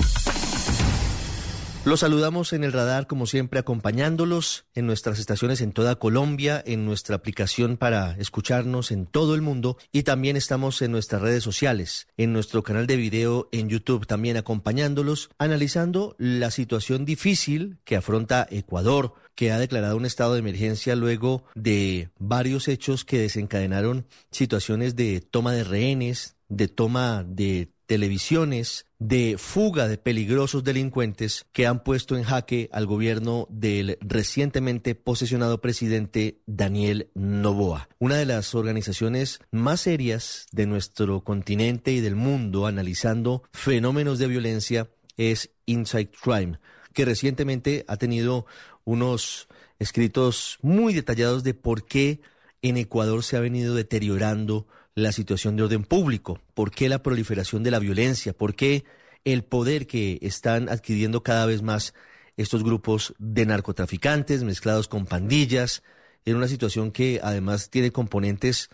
Los saludamos en el radar, como siempre, acompañándolos en nuestras estaciones en toda Colombia, en nuestra aplicación para escucharnos en todo el mundo y también estamos en nuestras redes sociales, en nuestro canal de video en YouTube, también acompañándolos, analizando la situación difícil que afronta Ecuador, que ha declarado un estado de emergencia luego de varios hechos que desencadenaron situaciones de toma de rehenes, de toma de televisiones, de fuga de peligrosos delincuentes que han puesto en jaque al gobierno del recientemente posesionado presidente Daniel Noboa. Una de las organizaciones más serias de nuestro continente y del mundo analizando fenómenos de violencia es Inside Crime, que recientemente ha tenido unos escritos muy detallados de por qué en Ecuador se ha venido deteriorando la situación de orden público, por qué la proliferación de la violencia, por qué el poder que están adquiriendo cada vez más estos grupos de narcotraficantes mezclados con pandillas, en una situación que además tiene componentes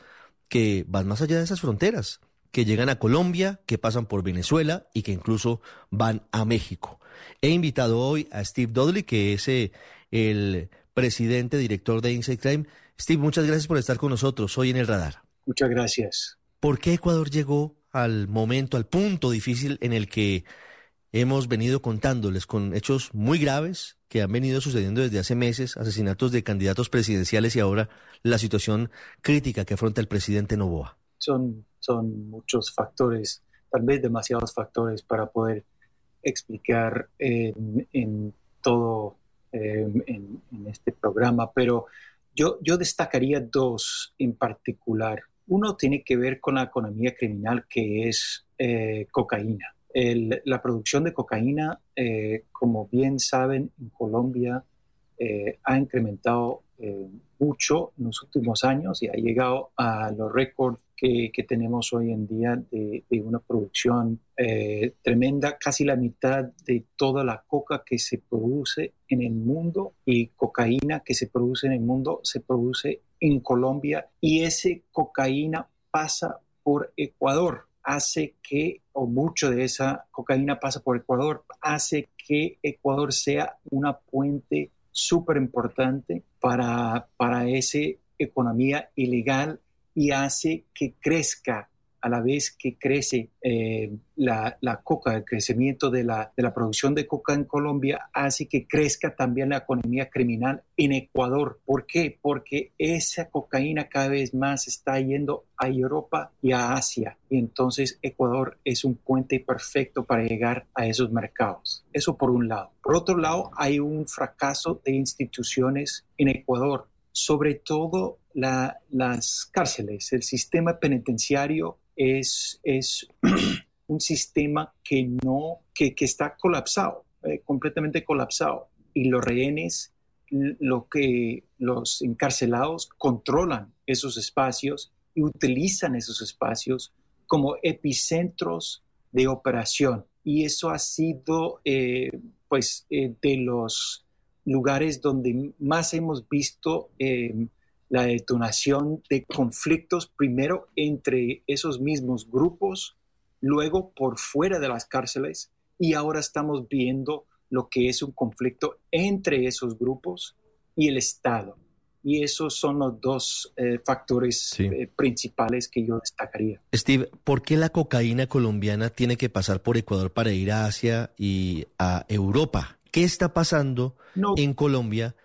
que van más allá de esas fronteras, que llegan a Colombia, que pasan por Venezuela y que incluso van a México. He invitado hoy a Steve Dudley, que es eh, el presidente, director de Inside Crime. Steve, muchas gracias por estar con nosotros hoy en el radar. Muchas gracias. ¿Por qué Ecuador llegó al momento, al punto difícil en el que hemos venido contándoles con hechos muy graves que han venido sucediendo desde hace meses, asesinatos de candidatos presidenciales y ahora la situación crítica que afronta el presidente Novoa? Son, son muchos factores, tal vez demasiados factores para poder explicar en, en todo eh, en, este programa, pero yo, yo destacaría dos en particular. Uno tiene que ver con la economía criminal, que es eh, cocaína. La producción de cocaína, eh, como bien saben, en Colombia eh, ha incrementado eh, mucho en los últimos años y ha llegado a los récords que, tenemos hoy en día de, de una producción eh, tremenda. Casi la mitad de toda la coca que se produce en el mundo y cocaína que se produce en el mundo se produce en Colombia y ese cocaína pasa por Ecuador hace que, o mucho de esa cocaína pasa por Ecuador, hace que Ecuador sea una puente súper importante para, para esa economía ilegal y hace que crezca a la vez que crece eh, la, coca, el crecimiento de la, producción de coca en Colombia, hace que crezca también la economía criminal en Ecuador. ¿Por qué? Porque esa cocaína cada vez más está yendo a Europa y a Asia. Y entonces Ecuador es un puente perfecto para llegar a esos mercados. Eso por un lado. Por otro lado, hay un fracaso de instituciones en Ecuador, sobre todo la, las cárceles, el sistema penitenciario es, es un sistema que no, que, que está colapsado, eh, completamente colapsado. Y los rehenes lo que los encarcelados controlan esos espacios y utilizan esos espacios como epicentros de operación. Y eso ha sido, eh, pues, eh, de los lugares donde más hemos visto la detonación de conflictos, primero entre esos mismos grupos, luego por fuera de las cárceles, y ahora estamos viendo lo que es un conflicto entre esos grupos y el Estado. Y esos son los dos eh, factores eh, principales que yo destacaría. Steve, ¿por qué la cocaína colombiana tiene que pasar por Ecuador para ir a Asia y a Europa? ¿Qué está pasando en Colombia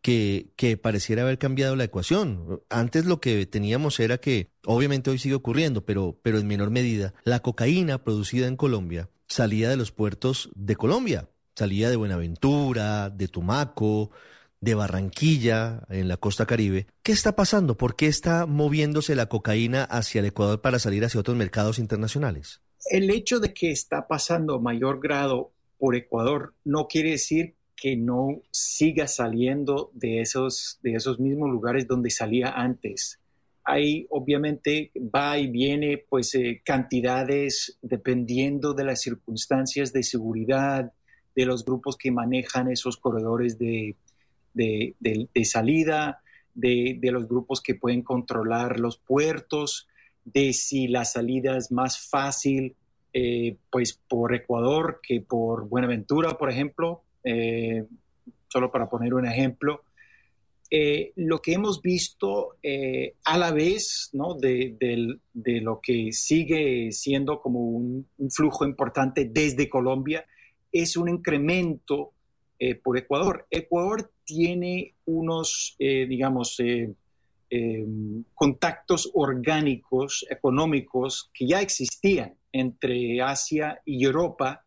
que, que pareciera haber cambiado la ecuación? Antes lo que teníamos era que, obviamente hoy sigue ocurriendo, pero, pero en menor medida, la cocaína producida en Colombia salía de los puertos de Colombia, salía de Buenaventura, de Tumaco, de Barranquilla, en la costa caribe. ¿Qué está pasando? ¿Por qué está moviéndose la cocaína hacia el Ecuador para salir hacia otros mercados internacionales? El hecho de que está pasando mayor grado por Ecuador no quiere decir que no siga saliendo de esos, de esos mismos lugares donde salía antes. Ahí obviamente va y viene pues eh, cantidades dependiendo de las circunstancias de seguridad, de los grupos que manejan esos corredores de, de, salida, de, los grupos que pueden controlar los puertos, de si la salida es más fácil eh, pues por Ecuador que por Buenaventura, por ejemplo, eh, solo para poner un ejemplo. Eh, lo que hemos visto a la vez ¿no? de, lo que sigue siendo como un, flujo importante desde Colombia es un incremento por Ecuador. Ecuador tiene unos, digamos, contactos orgánicos, económicos que ya existían entre Asia y Europa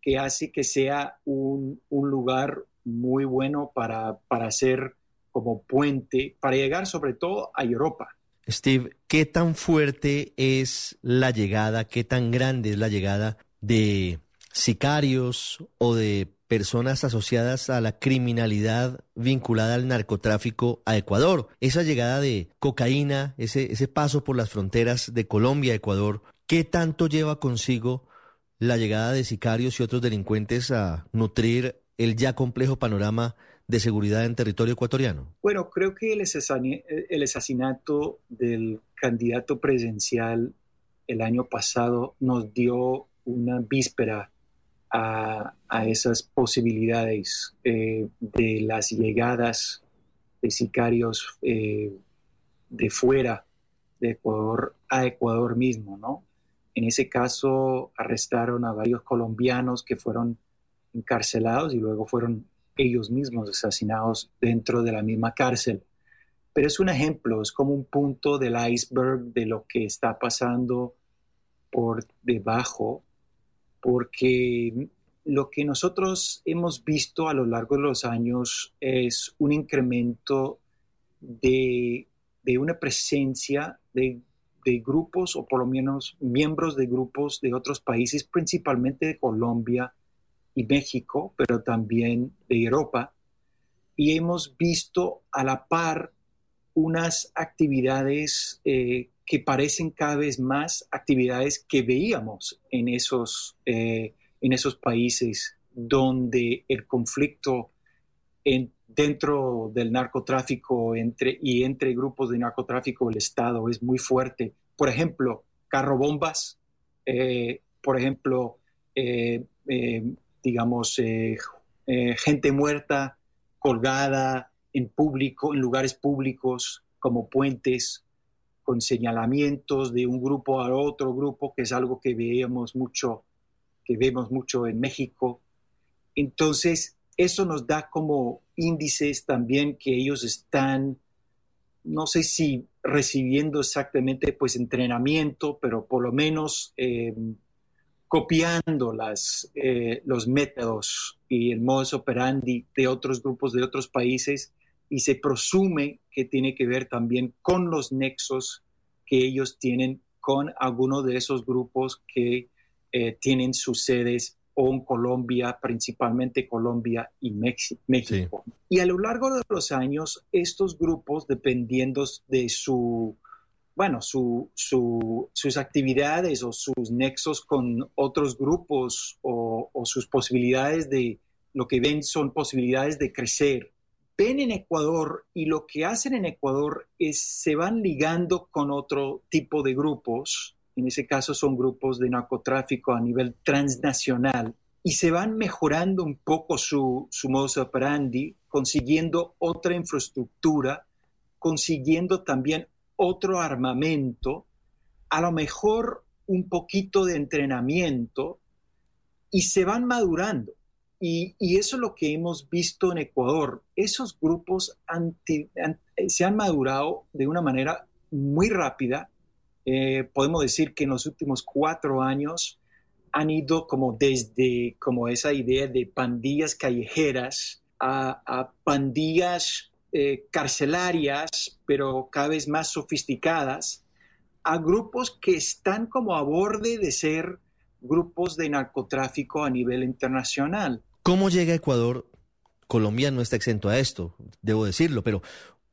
que hace que sea un, lugar muy bueno para, para ser como puente, para llegar sobre todo a Europa. Steve, ¿qué tan fuerte es la llegada, qué tan grande es la llegada de sicarios o de personas asociadas a la criminalidad vinculada al narcotráfico a Ecuador? Esa llegada de cocaína, ese, ese paso por las fronteras de Colombia a Ecuador, ¿Qué tanto lleva consigo la llegada de sicarios y otros delincuentes a nutrir el ya complejo panorama de seguridad en territorio ecuatoriano? Bueno, creo que el, asesinato del candidato presidencial el año pasado nos dio una víspera a, esas posibilidades eh, de las llegadas de sicarios eh, de fuera de Ecuador a Ecuador mismo, ¿no? En ese caso arrestaron a varios colombianos que fueron encarcelados y luego fueron ellos mismos asesinados dentro de la misma cárcel. Pero es un ejemplo, es como un punto del iceberg de lo que está pasando por debajo, porque lo que nosotros hemos visto a lo largo de los años es un incremento de, de una presencia de de grupos o por lo menos miembros de grupos de otros países, principalmente de Colombia y México, pero también de Europa. Y hemos visto a la par unas actividades eh, que parecen cada vez más actividades que veíamos en esos, eh, en esos países donde el conflicto en, dentro del narcotráfico entre, y entre grupos de narcotráfico el Estado es muy fuerte. Por ejemplo, carrobombas, eh, por ejemplo, eh, eh, digamos, gente muerta colgada en público, en lugares públicos como puentes, con señalamientos de un grupo a otro grupo, que es algo que veíamos mucho, que vemos mucho en México. Entonces, eso nos da como índices también que ellos están, no sé si recibiendo exactamente pues entrenamiento, pero por lo menos eh, copiando las, eh, los métodos y el modus operandi de otros grupos de otros países y se presume que tiene que ver también con los nexos que ellos tienen con algunos de esos grupos que eh, tienen sus sedes en Colombia, principalmente Colombia y México. Y a lo largo de los años, estos grupos, dependiendo de su, bueno, su, su- sus actividades o sus nexos con otros grupos o, o sus posibilidades de, lo que ven son posibilidades de crecer, ven en Ecuador y lo que hacen en Ecuador es se van ligando con otro tipo de grupos, en ese caso son grupos de narcotráfico a nivel transnacional, y se van mejorando un poco su, su modus operandi, consiguiendo otra infraestructura, consiguiendo también otro armamento, a lo mejor un poquito de entrenamiento, y se van madurando. Y, y eso es lo que hemos visto en Ecuador. Esos grupos anti- an- se han madurado de una manera muy rápida. Eh, podemos decir que en los últimos cuatro años han ido como desde como esa idea de pandillas callejeras a, a pandillas eh, carcelarias, pero cada vez más sofisticadas, a grupos que están como a borde de ser grupos de narcotráfico a nivel internacional. ¿Cómo llega Ecuador? Colombia no está exento a esto, debo decirlo, pero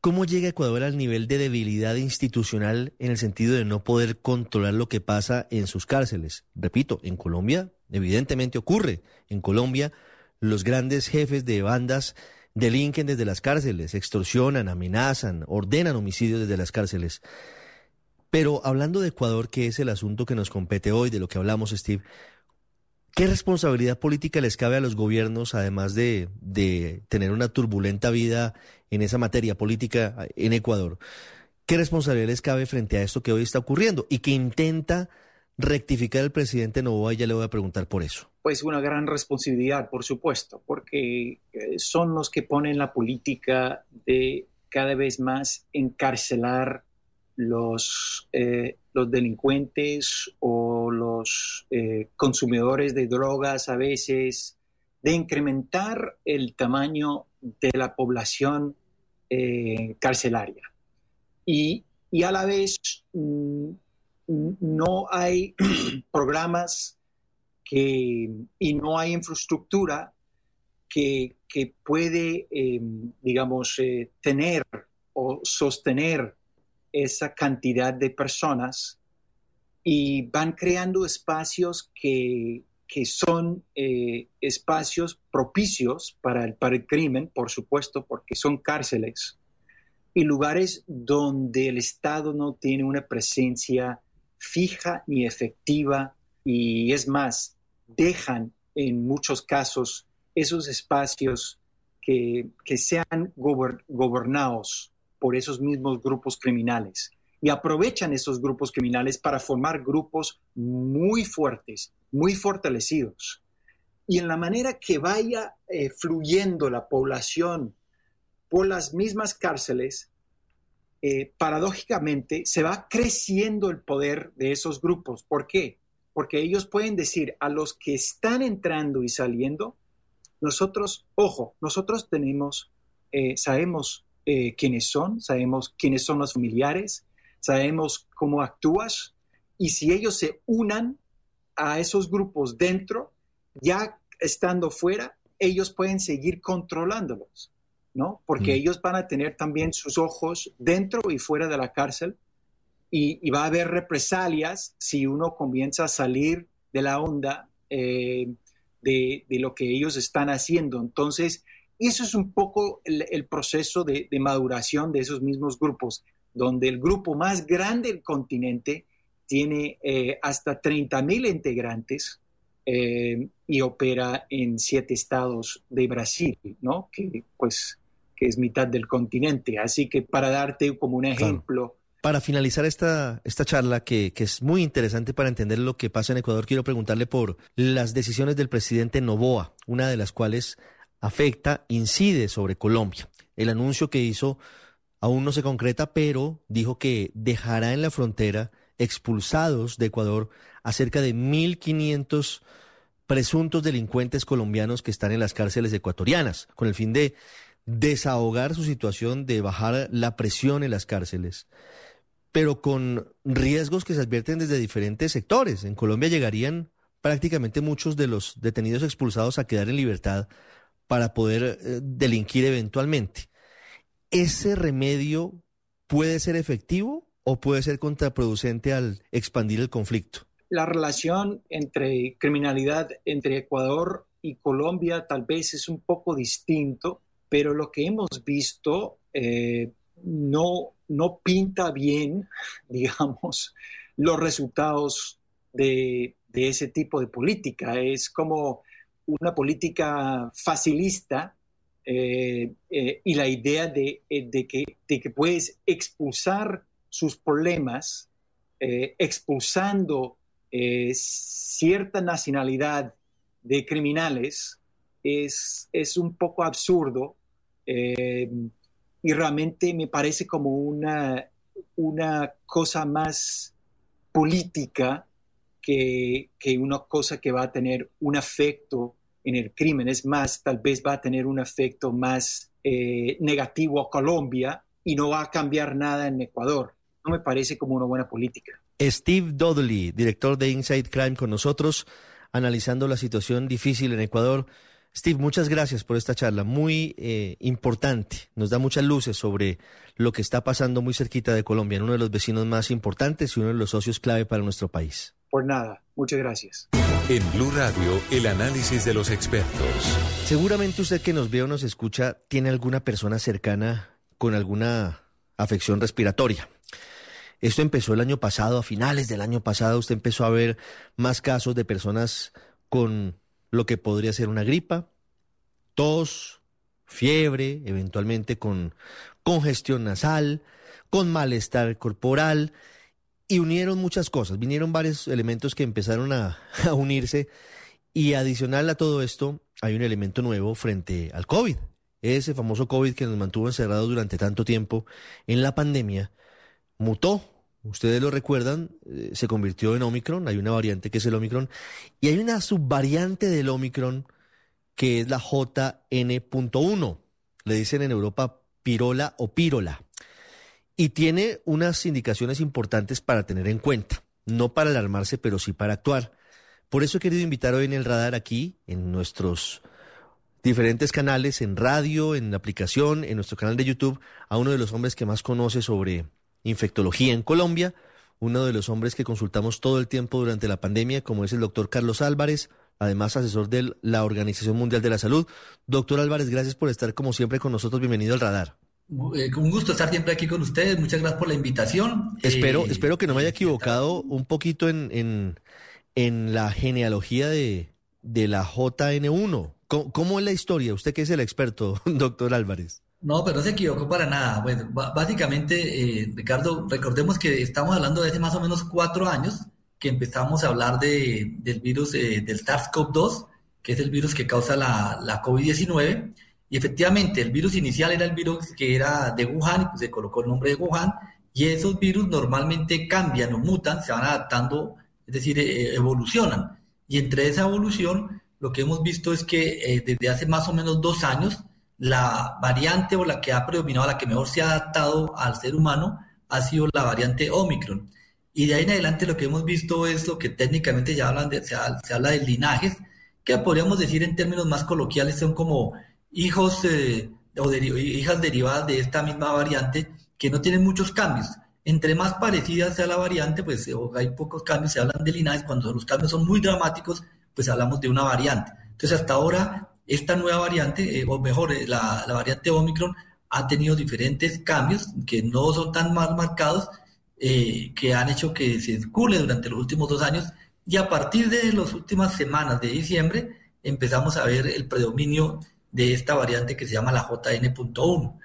¿cómo llega Ecuador al nivel de debilidad institucional en el sentido de no poder controlar lo que pasa en sus cárceles? Repito, en Colombia evidentemente ocurre. En Colombia los grandes jefes de bandas delinquen desde las cárceles, extorsionan, amenazan, ordenan homicidios desde las cárceles. Pero hablando de Ecuador, que es el asunto que nos compete hoy, de lo que hablamos, Steve, ¿Qué responsabilidad política les cabe a los gobiernos, además de, de tener una turbulenta vida en esa materia política en Ecuador? ¿Qué responsabilidad les cabe frente a esto que hoy está ocurriendo y que intenta rectificar el presidente Novoa? Ya le voy a preguntar por eso. Pues una gran responsabilidad, por supuesto, porque eh, son los que ponen la política de cada vez más encarcelar los, eh, los delincuentes o los eh, consumidores de drogas a veces, de incrementar el tamaño de la población eh, carcelaria. Y, y a la vez mm, no hay programas que, y no hay infraestructura que, que puede, eh, digamos, tener o sostener esa cantidad de personas y van creando espacios que, que son eh, espacios propicios para el, para el crimen, por supuesto, porque son cárceles y lugares donde el Estado no tiene una presencia fija ni efectiva y es más, dejan en muchos casos esos espacios que, que sean gober- gobernados por esos mismos grupos criminales y aprovechan esos grupos criminales para formar grupos muy fuertes, muy fortalecidos. Y en la manera que vaya eh, fluyendo la población por las mismas cárceles, eh, paradójicamente se va creciendo el poder de esos grupos. ¿Por qué? Porque ellos pueden decir a los que están entrando y saliendo, nosotros, ojo, nosotros tenemos, eh, sabemos eh, quiénes son, sabemos quiénes son los familiares, sabemos cómo actúas y si ellos se unan a esos grupos dentro, ya estando fuera, ellos pueden seguir controlándolos, ¿no? Porque Mm. ellos van a tener también sus ojos dentro y fuera de la cárcel y, y va a haber represalias si uno comienza a salir de la onda eh, de, de lo que ellos están haciendo. Entonces, eso es un poco el, el proceso de, de maduración de esos mismos grupos, donde el grupo más grande del continente tiene eh, hasta 30 mil integrantes eh, y opera en siete estados de Brasil, ¿no? Que pues que es mitad del continente. Así que para darte como un ejemplo, Para finalizar esta, esta charla, que, que es muy interesante para entender lo que pasa en Ecuador, quiero preguntarle por las decisiones del presidente Novoa, una de las cuales afecta, incide sobre Colombia. El anuncio que hizo aún no se concreta, pero dijo que dejará en la frontera expulsados de Ecuador a cerca de 1.500 presuntos delincuentes colombianos que están en las cárceles ecuatorianas, con el fin de desahogar su situación, de bajar la presión en las cárceles, pero con riesgos que se advierten desde diferentes sectores. En Colombia llegarían prácticamente muchos de los detenidos expulsados a quedar en libertad para poder eh, delinquir eventualmente. ¿Ese remedio puede ser efectivo o puede ser contraproducente al expandir el conflicto? La relación entre criminalidad entre Ecuador y Colombia tal vez es un poco distinto, pero lo que hemos visto eh, no, no pinta bien, digamos, los resultados de, de ese tipo de política. Es como una política facilista eh, eh, y la idea de, eh, de, que, de, que, puedes expulsar sus problemas expulsando cierta nacionalidad de criminales es, es un poco absurdo y realmente me parece como una, una cosa más política que, que, una cosa que va a tener un efecto en el crimen. Es más, tal vez va a tener un efecto más eh, negativo a Colombia y no va a cambiar nada en Ecuador. No me parece como una buena política. Steve Dudley, director de Inside Crime, con nosotros, analizando la situación difícil en Ecuador. Steve, muchas gracias por esta charla, muy eh, importante. Nos da muchas luces sobre lo que está pasando muy cerquita de Colombia, en uno de los vecinos más importantes y uno de los socios clave para nuestro país. Por nada, muchas gracias. En Blue Radio, el análisis de los expertos. Seguramente usted que nos ve o nos escucha tiene alguna persona cercana con alguna afección respiratoria. Esto empezó el año pasado, a finales del año pasado, usted empezó a ver más casos de personas con lo que podría ser una gripa, tos, fiebre, eventualmente con congestión nasal, con malestar corporal y unieron muchas cosas, vinieron varios elementos que empezaron a, unirse y adicional a todo esto hay un elemento nuevo frente al COVID, ese famoso COVID que nos mantuvo encerrados durante tanto tiempo en la pandemia, mutó. Ustedes lo recuerdan, eh, se convirtió en Omicron, hay una variante que es el Omicron, y hay una subvariante del Omicron que es la JN.1. Le dicen en Europa pirola o pírola y tiene unas indicaciones importantes para tener en cuenta, no para alarmarse, pero sí para actuar. Por eso he querido invitar hoy en el radar aquí, en nuestros diferentes canales, en radio, en aplicación, en nuestro canal de YouTube, a uno de los hombres que más conoce sobre infectología en Colombia, uno de los hombres que consultamos todo el tiempo durante la pandemia, como es el doctor Carlos Álvarez, además asesor de la Organización Mundial de la Salud. Doctor Álvarez, gracias por estar como siempre con nosotros. Bienvenido al radar. Eh, un gusto estar siempre aquí con ustedes. Muchas gracias por la invitación. Espero, eh, espero que no me haya equivocado un poquito en, en, en la genealogía de, de la JN1. ¿Cómo, es la historia? Usted que es el experto, doctor Álvarez. No, pero no se equivocó para nada. Bueno, básicamente, eh, Ricardo, recordemos que estamos hablando de hace más o menos cuatro años que empezamos a hablar de, del virus del SARS-CoV-2, que es el virus que causa la, la COVID-19 y efectivamente, el virus inicial era el virus que era de Wuhan, pues se colocó el nombre de Wuhan, y esos virus normalmente cambian o mutan, se van adaptando, es decir, eh, evolucionan. Y entre esa evolución, lo que hemos visto es que eh, desde hace más o menos dos años, la variante o la que ha predominado, la que mejor se ha adaptado al ser humano, ha sido la variante Omicron. Y de ahí en adelante lo que hemos visto es lo que técnicamente ya hablan de, se, se habla de linajes, que podríamos decir en términos más coloquiales son como hijos eh, o hijas derivadas de esta misma variante que no tienen muchos cambios. Entre más parecida sea la variante, pues hay pocos cambios, se hablan de linajes, cuando los cambios son muy dramáticos, pues hablamos de una variante. Entonces hasta ahora esta nueva variante, eh, o mejor, eh, la, la, variante Omicron, ha tenido diferentes cambios que no son tan mal marcados, que han hecho que circule durante los últimos dos años, y a partir de las últimas semanas de diciembre empezamos a ver el predominio de esta variante que se llama la JN.1.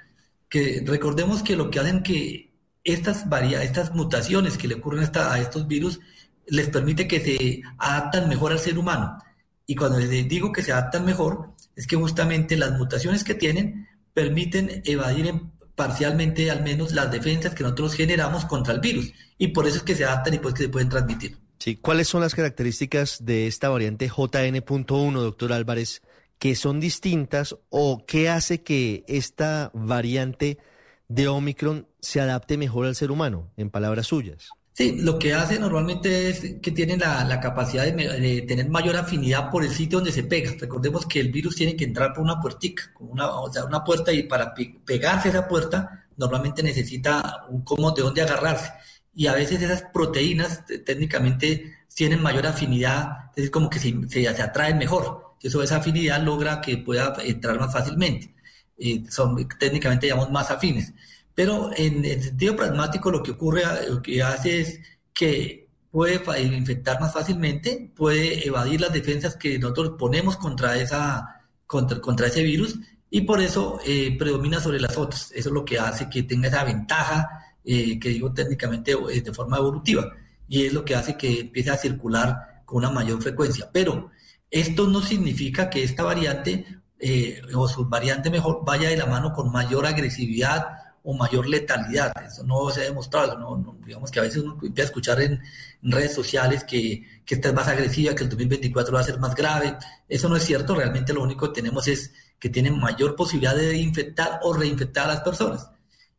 Que recordemos que lo que hacen que estas, estas mutaciones que le ocurren a estos virus les permite que se adaptan mejor al ser humano. Y cuando les digo que se adaptan mejor, es que justamente las mutaciones que tienen permiten evadir parcialmente al menos las defensas que nosotros generamos contra el virus. Y por eso es que se adaptan y pues que se pueden transmitir. Sí, ¿cuáles son las características de esta variante JN.1, doctor Álvarez, que son distintas o qué hace que esta variante de Omicron se adapte mejor al ser humano, en palabras suyas? Sí, lo que hace normalmente es que tiene la, capacidad de, tener mayor afinidad por el sitio donde se pega. Recordemos que el virus tiene que entrar por una puertica, una, o sea, una puerta y para pe- pegarse a esa puerta normalmente necesita un como de dónde agarrarse. Y a veces esas proteínas técnicamente tienen mayor afinidad, es como que se, se atraen mejor. Eso, esa afinidad logra que pueda entrar más fácilmente. Eh, son técnicamente llamamos más afines. Pero en el sentido pragmático lo que ocurre, lo que hace es que puede infectar más fácilmente, puede evadir las defensas que nosotros ponemos contra, esa, contra, contra ese virus y por eso eh, predomina sobre las otras. Eso es lo que hace que tenga esa ventaja, eh, que digo técnicamente eh, de forma evolutiva, y es lo que hace que empiece a circular con una mayor frecuencia. Pero esto no significa que esta variante eh, o subvariante mejor vaya de la mano con mayor agresividad o mayor letalidad. Eso no se ha demostrado. ¿no? No, digamos que a veces uno empieza a escuchar en, en redes sociales que, que esta es más agresiva, que el 2024 va a ser más grave. Eso no es cierto. Realmente lo único que tenemos es que tienen mayor posibilidad de infectar o reinfectar a las personas.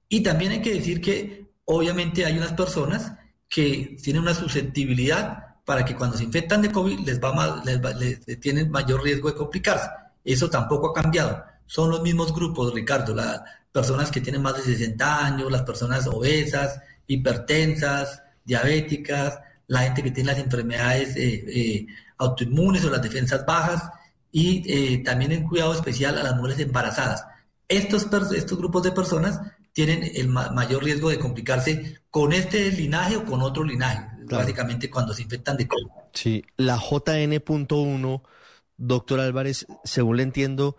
Y también hay que decir que obviamente hay unas personas que tienen una susceptibilidad para que cuando se infectan de COVID les va más, les, va- les- les tienen mayor riesgo de complicarse. Eso tampoco ha cambiado. Son los mismos grupos, Ricardo, las personas que tienen más de 60 años, las personas obesas, hipertensas, diabéticas, la gente que tiene las enfermedades eh, eh, autoinmunes o las defensas bajas y eh, también en cuidado especial a las mujeres embarazadas. Estos, grupos de personas tienen el ma- mayor riesgo de complicarse con este linaje o con otro linaje, básicamente cuando se infectan de COVID. Sí, la JN.1, doctor Álvarez, según le entiendo,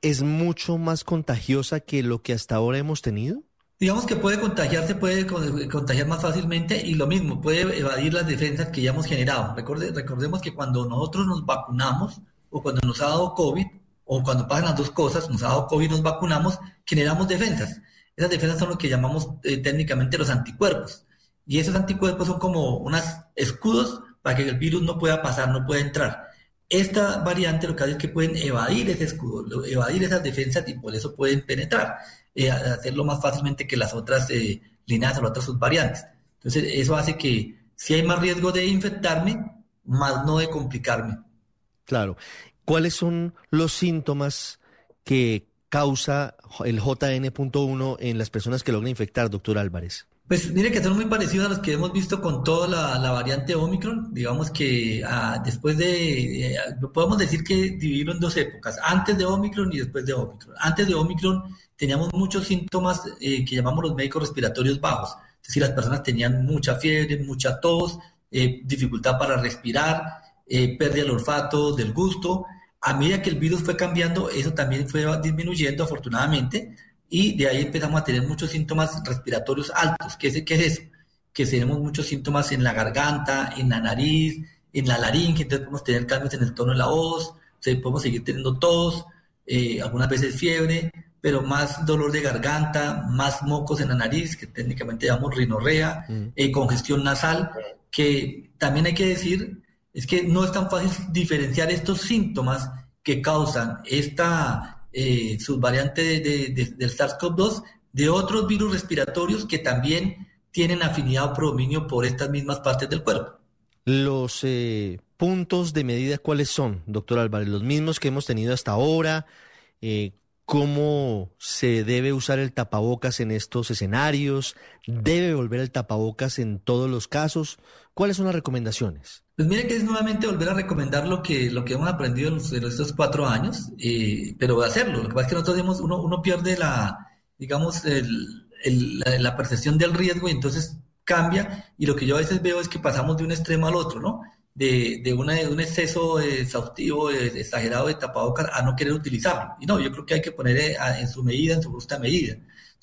es mucho más contagiosa que lo que hasta ahora hemos tenido. Digamos que puede contagiarse, puede con- contagiar más fácilmente y lo mismo, puede evadir las defensas que ya hemos generado. Recorde- recordemos que cuando nosotros nos vacunamos o cuando nos ha dado COVID o cuando pasan las dos cosas, nos ha dado COVID y nos vacunamos, generamos defensas. Esas defensas son lo que llamamos eh, técnicamente los anticuerpos. Y esos anticuerpos son como unos escudos para que el virus no pueda pasar, no pueda entrar. Esta variante lo que hace es que pueden evadir ese escudo, evadir esas defensas y por eso pueden penetrar, eh, hacerlo más fácilmente que las otras eh, líneas o las otras subvariantes. Entonces, eso hace que si hay más riesgo de infectarme, más no de complicarme. Claro. ¿Cuáles son los síntomas que causa el JN.1 en las personas que logran infectar, doctor Álvarez? Pues mire que son muy parecidos a los que hemos visto con toda la, variante Omicron. Digamos que ah, después de, eh, podemos decir que dividirlo en dos épocas, antes de Omicron y después de Omicron. Antes de Omicron teníamos muchos síntomas eh, que llamamos los médicos respiratorios bajos. Es decir, las personas tenían mucha fiebre, mucha tos, eh, dificultad para respirar, eh, pérdida del olfato, del gusto. A medida que el virus fue cambiando, eso también fue disminuyendo afortunadamente y de ahí empezamos a tener muchos síntomas respiratorios altos. ¿Qué es, qué es eso? Que tenemos muchos síntomas en la garganta, en la nariz, en la laringe, entonces podemos tener cambios en el tono de la voz, o sea, podemos seguir teniendo tos, eh, algunas veces fiebre, pero más dolor de garganta, más mocos en la nariz, que técnicamente llamamos rinorrea, eh, congestión nasal, que también hay que decir, es que no es tan fácil diferenciar estos síntomas que causan esta eh, subvariante de- de- de- del SARS-CoV-2 de otros virus respiratorios que también tienen afinidad o predominio por estas mismas partes del cuerpo. Los eh, puntos de medida, ¿cuáles son, doctor Álvarez? Los mismos que hemos tenido hasta ahora. Eh, ¿Cómo se debe usar el tapabocas en estos escenarios? ¿Debe volver el tapabocas en todos los casos? ¿Cuáles son las recomendaciones? Pues mire que es nuevamente volver a recomendar lo que, lo que hemos aprendido en, los- en estos cuatro años, eh, pero hacerlo. Lo que pasa es que nosotros hemos- uno, uno pierde la, digamos, el- el- la, la percepción del riesgo y entonces cambia. Y lo que yo a veces veo es que pasamos de un extremo al otro, ¿no? De, de, una- de un exceso exhaustivo, exagerado de tapabocas a no querer utilizarlo. Y no, yo creo que hay que poner eh, en su medida, en su justa medida.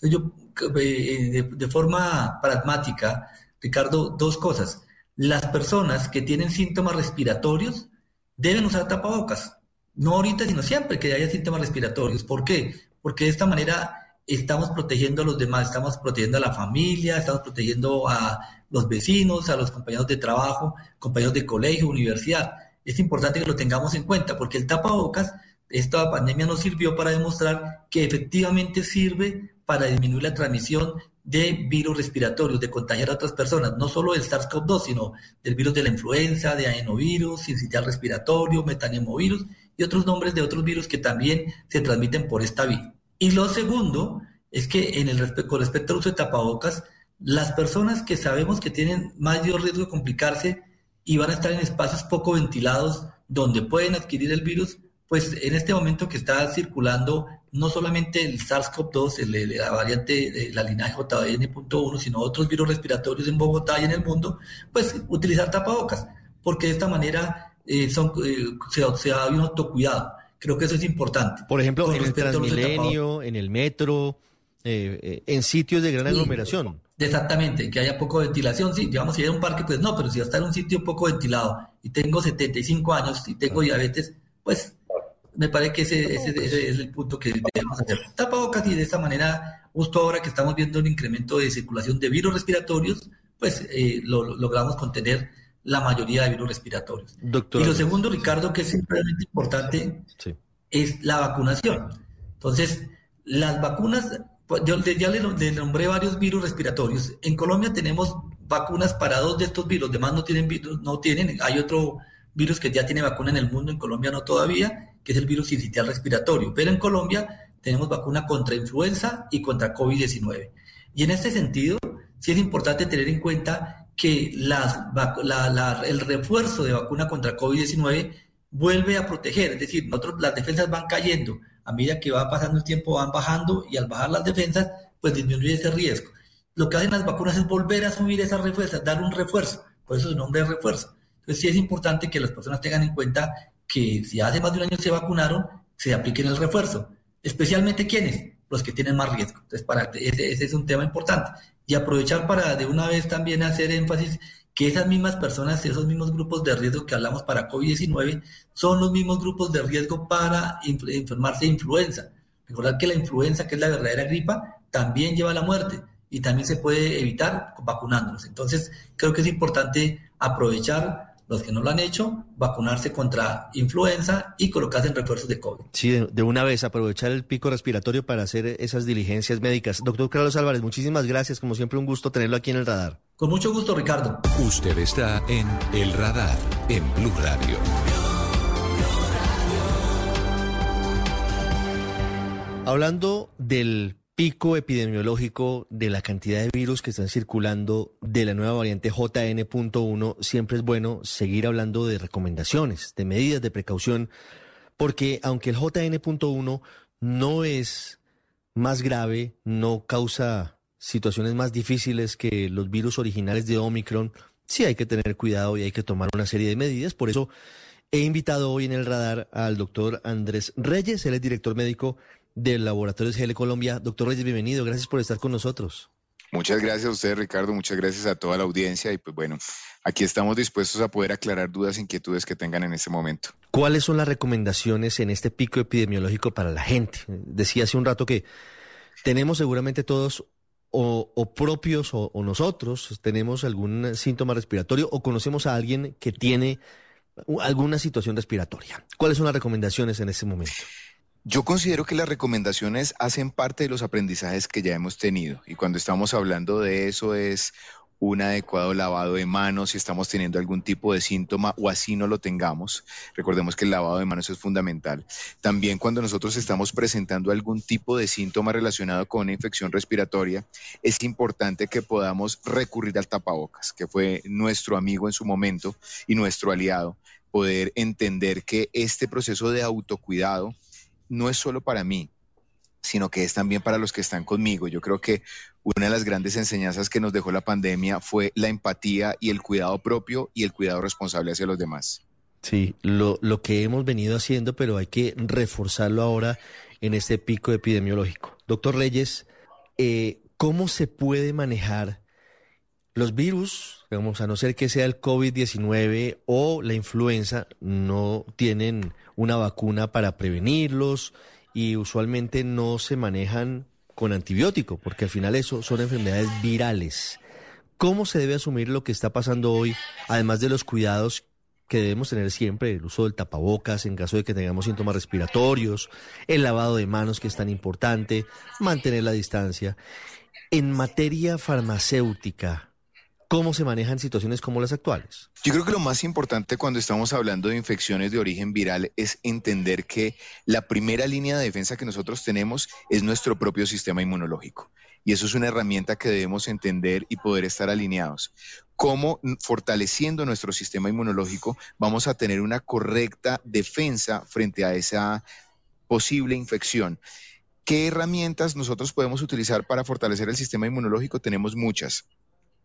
Entonces yo, eh, de, de forma pragmática, Ricardo, dos cosas. Las personas que tienen síntomas respiratorios deben usar tapabocas. No ahorita, sino siempre que haya síntomas respiratorios. ¿Por qué? Porque de esta manera estamos protegiendo a los demás, estamos protegiendo a la familia, estamos protegiendo a los vecinos, a los compañeros de trabajo, compañeros de colegio, universidad. Es importante que lo tengamos en cuenta porque el tapabocas, esta pandemia nos sirvió para demostrar que efectivamente sirve para disminuir la transmisión de virus respiratorios, de contagiar a otras personas, no solo del SARS-CoV-2, sino del virus de la influenza, de adenovirus, sincitial respiratorio, metanemovirus y otros nombres de otros virus que también se transmiten por esta vía. Y lo segundo es que en el con respecto al uso de tapabocas, las personas que sabemos que tienen mayor riesgo de complicarse y van a estar en espacios poco ventilados donde pueden adquirir el virus, pues en este momento que está circulando no solamente el SARS-CoV-2, la variante de la linaje JN.1, sino otros virus respiratorios en Bogotá y en el mundo, pues utilizar tapabocas, porque de esta manera eh, son, eh, se, se da un autocuidado. Creo que eso es importante. Por ejemplo, en el Transmilenio, en el metro, eh, en sitios de gran aglomeración. Exactamente, que haya poco ventilación. Sí, digamos, si hay un parque, pues no, pero si va a estar en un sitio poco ventilado y tengo 75 años y tengo diabetes, pues me parece que ese, es el punto que debemos hacer. Tapabocas y de esta manera, justo ahora que estamos viendo un incremento de circulación de virus respiratorios, pues eh, lo, logramos contener la mayoría de virus respiratorios. y lo segundo, Ricardo, que es realmente importante, es la vacunación. Entonces, las vacunas, pues, yo ya le, nombré varios virus respiratorios. En Colombia tenemos vacunas para dos de estos virus, demás no tienen virus, no tienen, hay otro virus que ya tiene vacuna en el mundo, en Colombia no todavía, que es el virus sincitial respiratorio. Pero en Colombia tenemos vacuna contra influenza y contra COVID-19. Y en este sentido, sí es importante tener en cuenta que el refuerzo de vacuna contra COVID-19 vuelve a proteger, es decir, nosotros las defensas van cayendo, a medida que va pasando el tiempo van bajando y al bajar las defensas, pues disminuye ese riesgo. Lo que hacen las vacunas es volver a subir esa refuerza, dar un refuerzo, por eso su nombre es refuerzo. Entonces sí es importante que las personas tengan en cuenta que si hace más de un año se vacunaron, se apliquen el refuerzo. Especialmente quienes, los que tienen más riesgo. Entonces, para, ese, ese es un tema importante. Y aprovechar para de una vez también hacer énfasis que esas mismas personas, esos mismos grupos de riesgo que hablamos para COVID-19, son los mismos grupos de riesgo para enfermarse de influenza. Recordar que la influenza, que es la verdadera gripa, también lleva a la muerte y también se puede evitar vacunándonos. Entonces, creo que es importante aprovechar los que no lo han hecho, vacunarse contra influenza y colocarse en refuerzos de COVID. Sí, de, una vez aprovechar el pico respiratorio para hacer esas diligencias médicas. Doctor Carlos Álvarez, muchísimas gracias. Como siempre, un gusto tenerlo aquí en el radar. Con mucho gusto, Ricardo. Usted está en El Radar, en Blue Radio. Hablando del pico epidemiológico de la cantidad de virus que están circulando de la nueva variante JN.1, siempre es bueno seguir hablando de recomendaciones, de medidas de precaución, porque aunque el JN.1 no es más grave, no causa situaciones más difíciles que los virus originales de Omicron, sí hay que tener cuidado y hay que tomar una serie de medidas. Por eso he invitado hoy en el radar al doctor Andrés Reyes, él es director médico del Laboratorio GL Colombia. Doctor Reyes, bienvenido. Gracias por estar con nosotros. Muchas gracias a usted, Ricardo. Muchas gracias a toda la audiencia. Y pues bueno, aquí estamos dispuestos a poder aclarar dudas e inquietudes que tengan en este momento. ¿Cuáles son las recomendaciones en este pico epidemiológico para la gente? Decía hace un rato que tenemos seguramente todos o, propios o, o, nosotros tenemos algún síntoma respiratorio o conocemos a alguien que tiene alguna situación respiratoria. ¿Cuáles son las recomendaciones en este momento? Yo considero que las recomendaciones hacen parte de los aprendizajes que ya hemos tenido y cuando estamos hablando de eso es un adecuado lavado de manos si estamos teniendo algún tipo de síntoma o así no lo tengamos. Recordemos que el lavado de manos es fundamental. También cuando nosotros estamos presentando algún tipo de síntoma relacionado con una infección respiratoria, es importante que podamos recurrir al tapabocas, que fue nuestro amigo en su momento y nuestro aliado, poder entender que este proceso de autocuidado no es solo para mí, sino que es también para los que están conmigo. Yo creo que una de las grandes enseñanzas que nos dejó la pandemia fue la empatía y el cuidado propio y el cuidado responsable hacia los demás. Sí, lo, lo que hemos venido haciendo, pero hay que reforzarlo ahora en este pico epidemiológico. Doctor Reyes, eh, ¿cómo se puede manejar los virus? Digamos, a no ser que sea el COVID-19 o la influenza, no tienen una vacuna para prevenirlos y usualmente no se manejan con antibiótico, porque al final eso son enfermedades virales. ¿Cómo se debe asumir lo que está pasando hoy, además de los cuidados que debemos tener siempre, el uso del tapabocas en caso de que tengamos síntomas respiratorios, el lavado de manos que es tan importante, mantener la distancia? En materia farmacéutica, ¿cómo se manejan situaciones como las actuales? Yo creo que lo más importante cuando estamos hablando de infecciones de origen viral es entender que la primera línea de defensa que nosotros tenemos es nuestro propio sistema inmunológico. Y eso es una herramienta que debemos entender y poder estar alineados. Cómo fortaleciendo nuestro sistema inmunológico vamos a tener una correcta defensa frente a esa posible infección. ¿Qué herramientas nosotros podemos utilizar para fortalecer el sistema inmunológico? Tenemos muchas.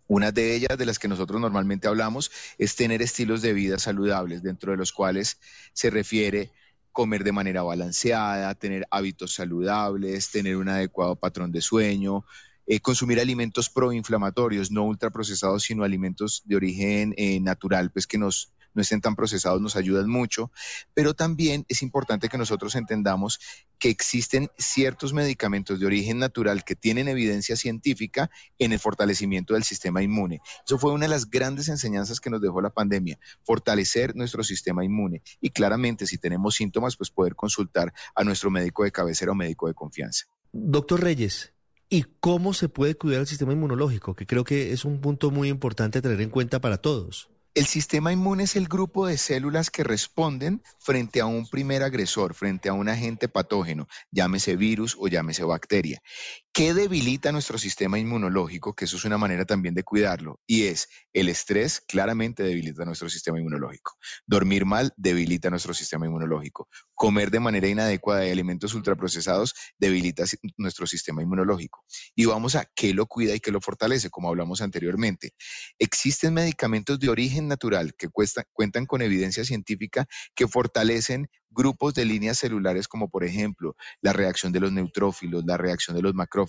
Una de ellas, de las que nosotros normalmente hablamos, es tener estilos de vida saludables, dentro de los cuales se refiere comer de manera balanceada, tener hábitos saludables, tener un adecuado patrón de sueño, eh, consumir alimentos proinflamatorios, no ultraprocesados, sino alimentos de origen eh, natural, pues que nos no estén tan procesados nos ayudan mucho, pero también es importante que nosotros entendamos que existen ciertos medicamentos de origen natural que tienen evidencia científica en el fortalecimiento del sistema inmune. Eso fue una de las grandes enseñanzas que nos dejó la pandemia, fortalecer nuestro sistema inmune y claramente si tenemos síntomas, pues poder consultar a nuestro médico de cabecera o médico de confianza. Doctor Reyes, ¿y cómo se puede cuidar el sistema inmunológico? Que creo que es un punto muy importante a tener en cuenta para todos. El sistema inmune es el grupo de células que responden frente a un primer agresor, frente a un agente patógeno, llámese virus o llámese bacteria. ¿Qué debilita nuestro sistema inmunológico? Que eso es una manera también de cuidarlo. Y es el estrés, claramente debilita nuestro sistema inmunológico. Dormir mal debilita nuestro sistema inmunológico. Comer de manera inadecuada de alimentos ultraprocesados debilita nuestro sistema inmunológico. Y vamos a qué lo cuida y qué lo fortalece, como hablamos anteriormente. Existen medicamentos de origen natural que cuentan con evidencia científica que fortalecen grupos de líneas celulares como por ejemplo la reacción de los neutrófilos, la reacción de los macrófagos,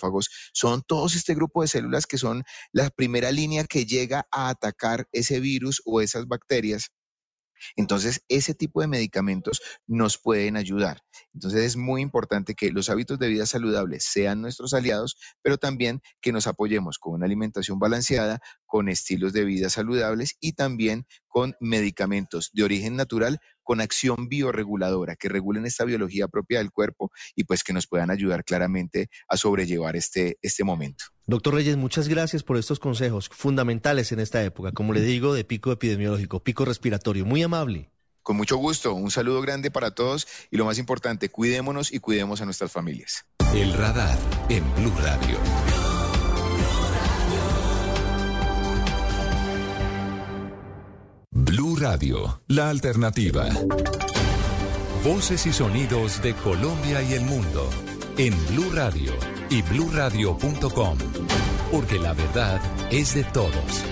son todos este grupo de células que son la primera línea que llega a atacar ese virus o esas bacterias entonces, ese tipo de medicamentos nos pueden ayudar. Entonces, es muy importante que los hábitos de vida saludables sean nuestros aliados, pero también que nos apoyemos con una alimentación balanceada, con estilos de vida saludables y también con medicamentos de origen natural con acción bioreguladora, que regulen esta biología propia del cuerpo y pues que nos puedan ayudar claramente a sobrellevar este, este momento. Doctor Reyes, muchas gracias por estos consejos fundamentales en esta época, como le digo, de pico epidemiológico, pico respiratorio. Muy amable. Con mucho gusto, un saludo grande para todos y lo más importante, cuidémonos y cuidemos a nuestras familias. El radar en Blue Radio. Blue Radio, la alternativa. Voces y sonidos de Colombia y el mundo en Blue Radio y bluradio.com, porque la verdad es de todos.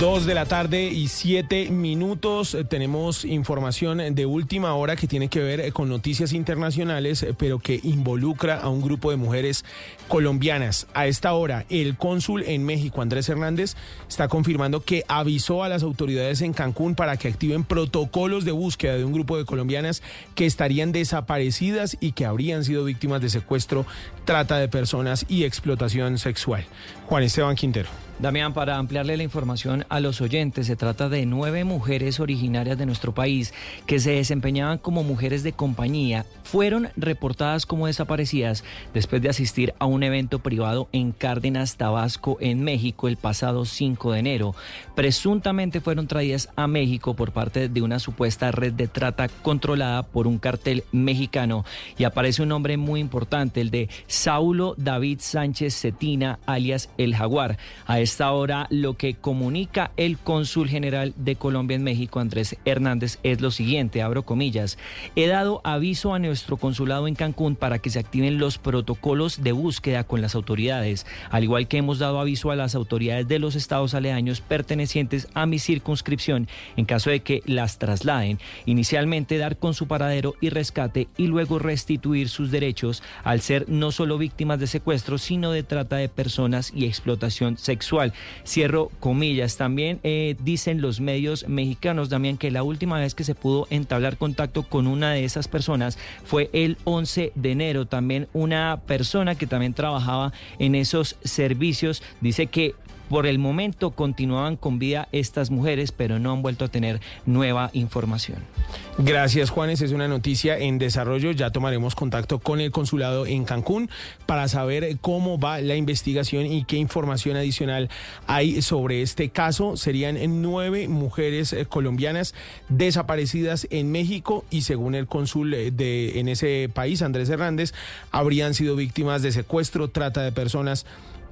Dos de la tarde y siete minutos. Eh, Tenemos información de última hora que tiene que ver con noticias internacionales, eh, pero que involucra a un grupo de mujeres colombianas. A esta hora, el cónsul en México, Andrés Hernández, está confirmando que avisó a las autoridades en Cancún para que activen protocolos de búsqueda de un grupo de colombianas que estarían desaparecidas y que habrían sido víctimas de secuestro, trata de personas y explotación sexual. Juan Esteban Quintero. Damián, para ampliarle la información a los oyentes, se trata de nueve mujeres originarias de nuestro país que se desempeñaban como mujeres de compañía. Fueron reportadas como desaparecidas después de asistir a un evento privado en Cárdenas, Tabasco, en México, el pasado 5 de enero. Presuntamente fueron traídas a México por parte de una supuesta red de trata controlada por un cartel mexicano. Y aparece un nombre muy importante, el de Saulo David Sánchez Cetina, alias El Jaguar. A esta hora lo que comunica el cónsul general de Colombia en México, Andrés Hernández, es lo siguiente, abro comillas, he dado aviso a nuestro consulado en Cancún para que se activen los protocolos de búsqueda con las autoridades, al igual que hemos dado aviso a las autoridades de los estados aledaños pertenecientes a mi circunscripción en caso de que las trasladen, inicialmente dar con su paradero y rescate y luego restituir sus derechos al ser no solo víctimas de secuestro, sino de trata de personas y explotación sexual. Cierro comillas. También eh, dicen los medios mexicanos, también que la última vez que se pudo entablar contacto con una de esas personas fue el 11 de enero. También una persona que también trabajaba en esos servicios. Dice que por el momento continuaban con vida estas mujeres, pero no han vuelto a tener nueva información. Gracias, Juanes. Es una noticia en desarrollo. Ya tomaremos contacto con el consulado en Cancún para saber cómo va la investigación y qué información adicional hay sobre este caso. Serían nueve mujeres eh, colombianas desaparecidas en México y según el cónsul eh, de en ese país, Andrés Hernández, habrían sido víctimas de secuestro, trata de personas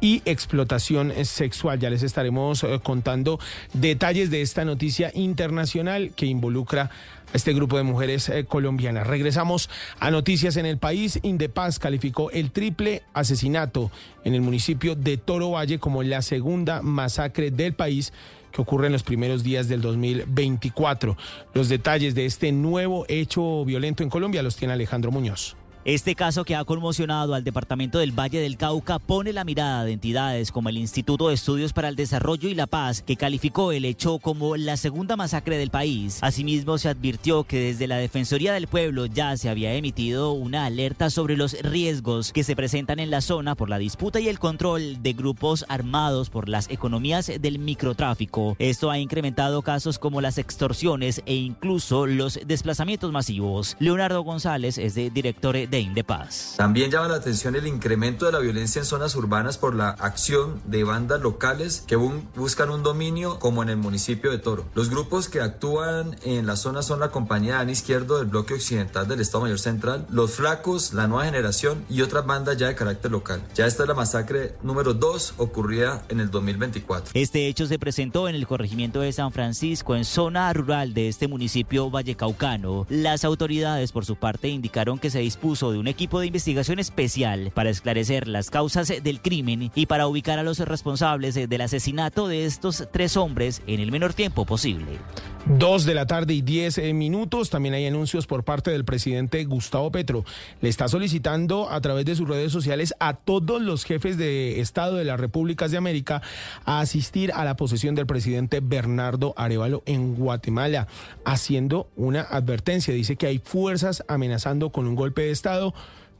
y explotación sexual. Ya les estaremos eh, contando detalles de esta noticia internacional que involucra a este grupo de mujeres eh, colombianas. Regresamos a noticias en el país. Indepaz calificó el triple asesinato en el municipio de Toro Valle como la segunda masacre del país que ocurre en los primeros días del 2024. Los detalles de este nuevo hecho violento en Colombia los tiene Alejandro Muñoz. Este caso que ha conmocionado al departamento del Valle del Cauca pone la mirada de entidades como el Instituto de Estudios para el Desarrollo y la Paz, que calificó el hecho como la segunda masacre del país. Asimismo, se advirtió que desde la Defensoría del Pueblo ya se había emitido una alerta sobre los riesgos que se presentan en la zona por la disputa y el control de grupos armados por las economías del microtráfico. Esto ha incrementado casos como las extorsiones e incluso los desplazamientos masivos. Leonardo González es de director de Indepaz. También llama la atención el incremento de la violencia en zonas urbanas por la acción de bandas locales que buscan un dominio como en el municipio de Toro. Los grupos que actúan en la zona son la compañía Dan Izquierdo del bloque occidental del Estado Mayor Central, Los Flacos, la Nueva Generación y otras bandas ya de carácter local. Ya esta es la masacre número 2 ocurrida en el 2024. Este hecho se presentó en el corregimiento de San Francisco, en zona rural de este municipio vallecaucano. Las autoridades, por su parte, indicaron que se dispuso de un equipo de investigación especial para esclarecer las causas del crimen y para ubicar a los responsables del asesinato de estos tres hombres en el menor tiempo posible. Dos de la tarde y diez eh, minutos. También hay anuncios por parte del presidente Gustavo Petro. Le está solicitando a través de sus redes sociales a todos los jefes de Estado de las Repúblicas de América a asistir a la posesión del presidente Bernardo Arevalo en Guatemala, haciendo una advertencia. Dice que hay fuerzas amenazando con un golpe de Estado.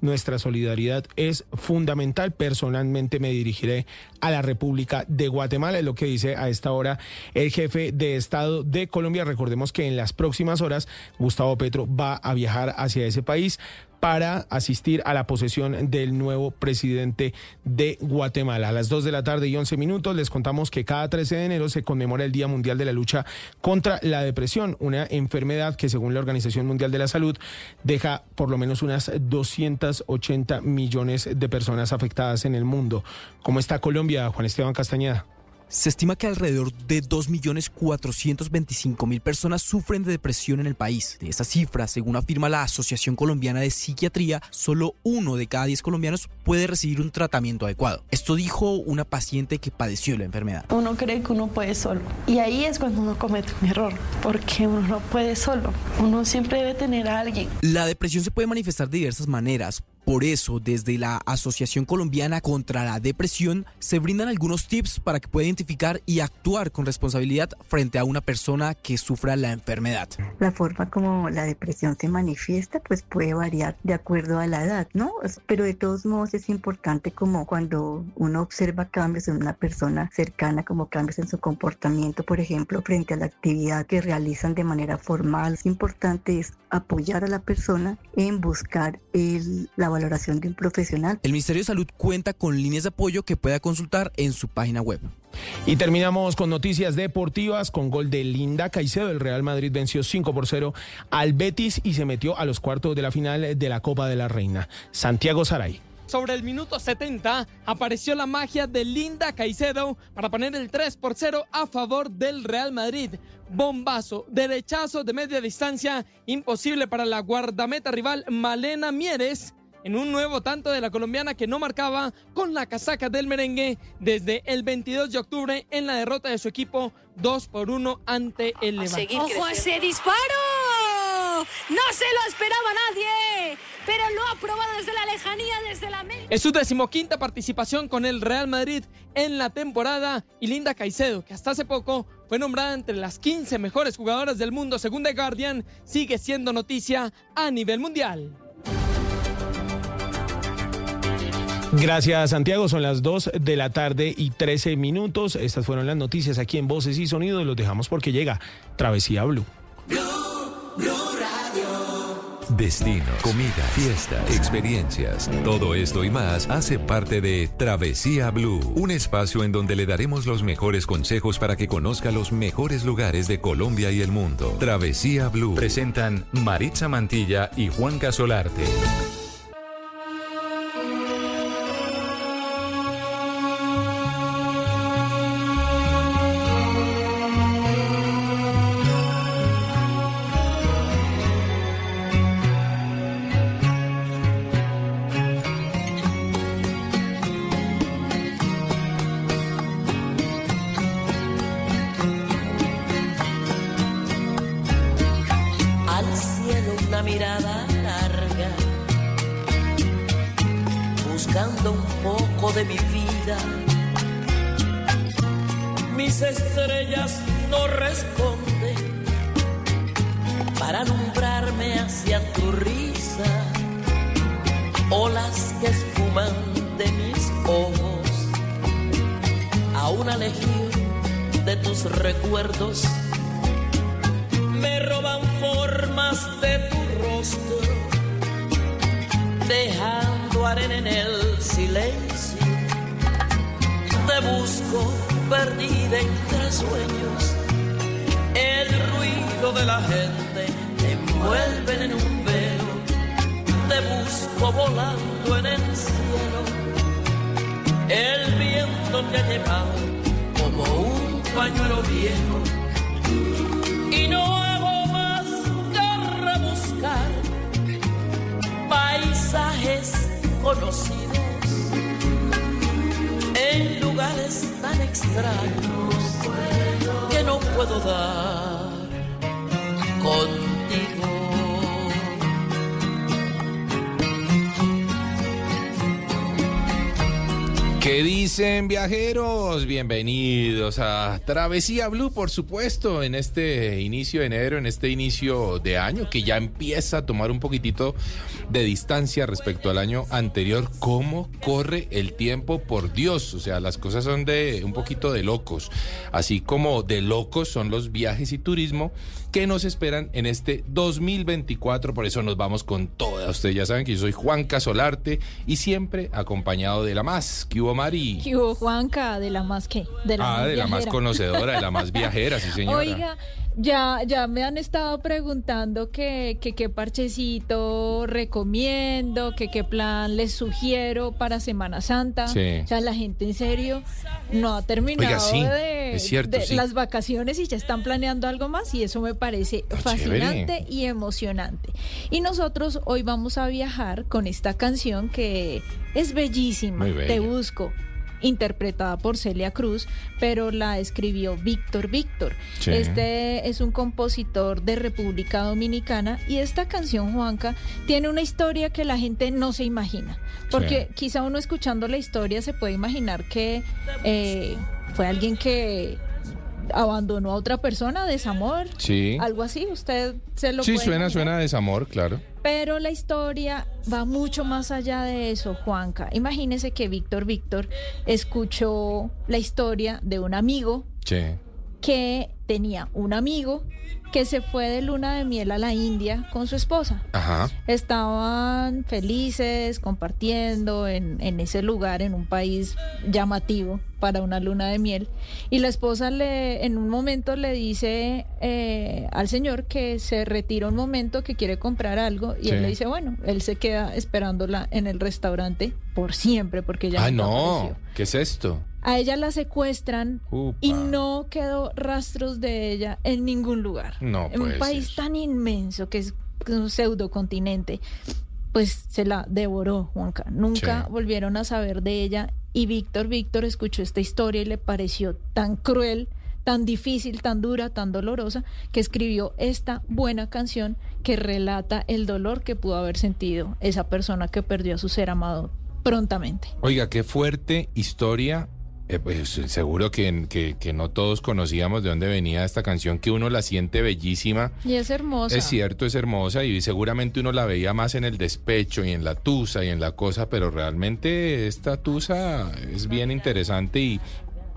Nuestra solidaridad es fundamental. Personalmente me dirigiré a la República de Guatemala, es lo que dice a esta hora el jefe de Estado de Colombia. Recordemos que en las próximas horas Gustavo Petro va a viajar hacia ese país para asistir a la posesión del nuevo presidente de Guatemala. A las 2 de la tarde y 11 minutos les contamos que cada 13 de enero se conmemora el Día Mundial de la Lucha contra la Depresión, una enfermedad que según la Organización Mundial de la Salud deja por lo menos unas 280 millones de personas afectadas en el mundo. ¿Cómo está Colombia, Juan Esteban Castañeda? Se estima que alrededor de 2.425.000 personas sufren de depresión en el país. De esa cifra, según afirma la Asociación Colombiana de Psiquiatría, solo uno de cada 10 colombianos puede recibir un tratamiento adecuado. Esto dijo una paciente que padeció la enfermedad. Uno cree que uno puede solo. Y ahí es cuando uno comete un error, porque uno no puede solo. Uno siempre debe tener a alguien. La depresión se puede manifestar de diversas maneras. Por eso, desde la Asociación Colombiana contra la Depresión, se brindan algunos tips para que pueda identificar y actuar con responsabilidad frente a una persona que sufra la enfermedad. La forma como la depresión se manifiesta, pues puede variar de acuerdo a la edad, ¿no? Pero de todos modos es importante como cuando uno observa cambios en una persona cercana, como cambios en su comportamiento, por ejemplo, frente a la actividad que realizan de manera formal. Es importante es apoyar a la persona en buscar el, la valoración de un profesional. El Ministerio de Salud cuenta con líneas de apoyo que pueda consultar en su página web. Y terminamos con noticias deportivas con gol de Linda Caicedo. El Real Madrid venció 5 por 0 al Betis y se metió a los cuartos de la final de la Copa de la Reina. Santiago Saray. Sobre el minuto 70 apareció la magia de Linda Caicedo para poner el 3 por 0 a favor del Real Madrid. Bombazo, derechazo de media distancia, imposible para la guardameta rival Malena Mieres en un nuevo tanto de la colombiana que no marcaba con la casaca del merengue desde el 22 de octubre en la derrota de su equipo 2 por 1 ante el Levante. ¡Ojo ese disparo! ¡No se lo esperaba nadie! Pero lo ha probado desde la lejanía, desde la media. Es su decimoquinta participación con el Real Madrid en la temporada y Linda Caicedo, que hasta hace poco fue nombrada entre las 15 mejores jugadoras del mundo según The Guardian, sigue siendo noticia a nivel mundial. Gracias, Santiago. Son las 2 de la tarde y 13 minutos. Estas fueron las noticias aquí en Voces y Sonidos. Los dejamos porque llega Travesía Blue. Destino, comida, fiestas, experiencias. Todo esto y más hace parte de Travesía Blue, un espacio en donde le daremos los mejores consejos para que conozca los mejores lugares de Colombia y el mundo. Travesía Blue. Presentan Maritza Mantilla y Juan Casolarte. ¿Qué dicen viajeros? Bienvenidos a Travesía Blue, por supuesto, en este inicio de enero, en este inicio de año que ya empieza a tomar un poquitito de distancia respecto al año anterior. ¿Cómo corre el tiempo? Por Dios, o sea, las cosas son de un poquito de locos, así como de locos son los viajes y turismo que nos esperan en este 2024. Por eso nos vamos con todas. Ustedes ya saben que yo soy Juan Casolarte y siempre acompañado de la más. ¿Qué hubo, Mari? ¿Qué hubo, Juanca? ¿De la más qué? De la ah, más de la más conocedora, de la más viajera, sí, señora. Oiga, ya, ya me han estado preguntando que, que qué parchecito recomiendo, que qué plan les sugiero para Semana Santa. Sí. O sea, la gente en serio no ha terminado Oiga, sí, de, es cierto, de sí. las vacaciones y ya están planeando algo más y eso me parece fascinante chévere. y emocionante. Y nosotros hoy vamos a viajar con esta canción que es bellísima. Te busco interpretada por Celia Cruz, pero la escribió Víctor Víctor. Sí. Este es un compositor de República Dominicana y esta canción, Juanca, tiene una historia que la gente no se imagina, porque quizá uno escuchando la historia se puede imaginar que eh, fue alguien que abandonó a otra persona, desamor, Sí. algo así, usted se lo Sí, puede suena, imaginar? suena a desamor, claro. Pero la historia va mucho más allá de eso, Juanca. Imagínese que Víctor Víctor escuchó la historia de un amigo Sí. que tenía un amigo que se fue de luna de miel a la India con su esposa. Ajá. Estaban felices compartiendo en, en ese lugar, en un país llamativo para una luna de miel. Y la esposa le, en un momento le dice eh, al señor que se retira un momento, que quiere comprar algo. Y Sí. él le dice, bueno, él se queda esperándola en el restaurante por siempre, porque ya Ah, no. apareció. ¿Qué es esto? A ella la secuestran Upa. y no quedó rastros de ella en ningún lugar. No en un país tan inmenso que es un pseudocontinente, pues se la devoró, Juanca. Nunca Sí. volvieron a saber de ella y Víctor Víctor escuchó esta historia y le pareció tan cruel, tan difícil, tan dura, tan dolorosa, que escribió esta buena canción que relata el dolor que pudo haber sentido esa persona que perdió a su ser amado prontamente. Oiga, qué fuerte historia Eh, pues seguro que, que, que no todos conocíamos de dónde venía esta canción, que uno la siente bellísima. Y es hermosa. Es cierto, es hermosa y seguramente uno la veía más en el despecho y en la tusa y en la cosa, pero realmente esta tusa es bien interesante y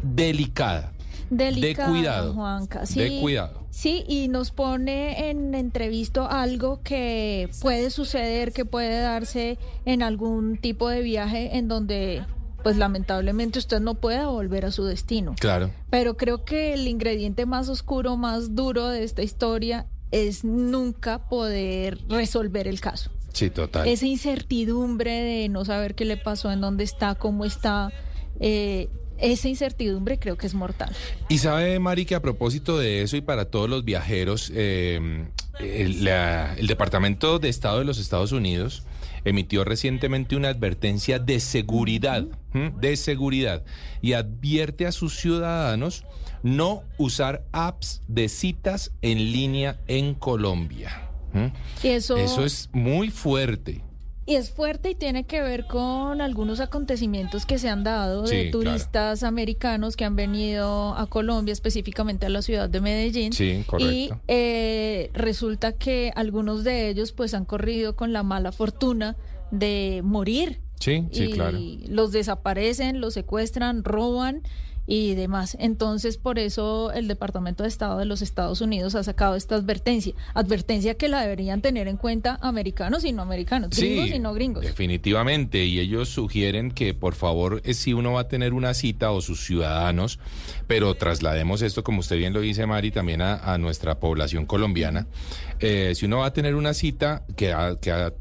delicada. Delicada, de cuidado. Juanca. Sí, de cuidado. Sí, y nos pone en entrevisto algo que puede suceder, que puede darse en algún tipo de viaje en donde pues lamentablemente usted no pueda volver a su destino. Claro. Pero creo que el ingrediente más oscuro, más duro de esta historia es nunca poder resolver el caso. Sí, total. Esa incertidumbre de no saber qué le pasó, en dónde está, cómo está, eh, esa incertidumbre creo que es mortal. Y sabe, Mari, que a propósito de eso y para todos los viajeros, eh, el, la- el Departamento de Estado de los Estados Unidos emitió recientemente una advertencia de seguridad, de seguridad, y advierte a sus ciudadanos no usar apps de citas en línea en Colombia. Eso es muy fuerte. Y es fuerte y tiene que ver con algunos acontecimientos que se han dado de claro. turistas americanos que han venido a Colombia, específicamente a la ciudad de Medellín. Sí, correcto. Y eh, resulta que algunos de ellos pues han corrido con la mala fortuna de morir. Sí, sí, y claro. los desaparecen, los secuestran, roban y demás. Entonces, por eso el Departamento de Estado de los Estados Unidos ha sacado esta advertencia. Advertencia que la deberían tener en cuenta americanos y no americanos, gringos y no gringos. Definitivamente, y ellos sugieren que por favor, eh, si uno va a tener una cita o sus ciudadanos, pero traslademos esto, como usted bien lo dice, Mari, también a, a nuestra población colombiana, eh, si uno va a tener una cita que ha, que, ha,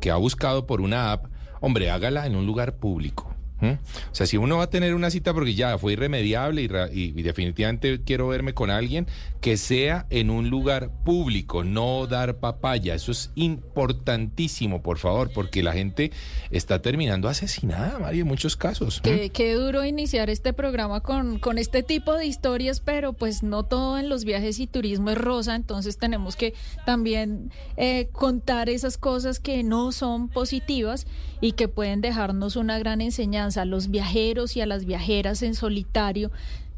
que ha buscado por una app, hombre, hágala en un lugar público. ¿M? O sea, si uno va a tener una cita porque ya fue irremediable y- y definitivamente quiero verme con alguien, que sea en un lugar público, no dar papaya. Eso es importantísimo, por favor, porque la gente está terminando asesinada, Mario, en muchos casos. Qué, qué duro iniciar este programa con, con este tipo de historias, pero pues no todo en los viajes y turismo es rosa, entonces tenemos que también eh, contar esas cosas que no son positivas y que pueden dejarnos una gran enseñanza a los viajeros y a las viajeras en solitario.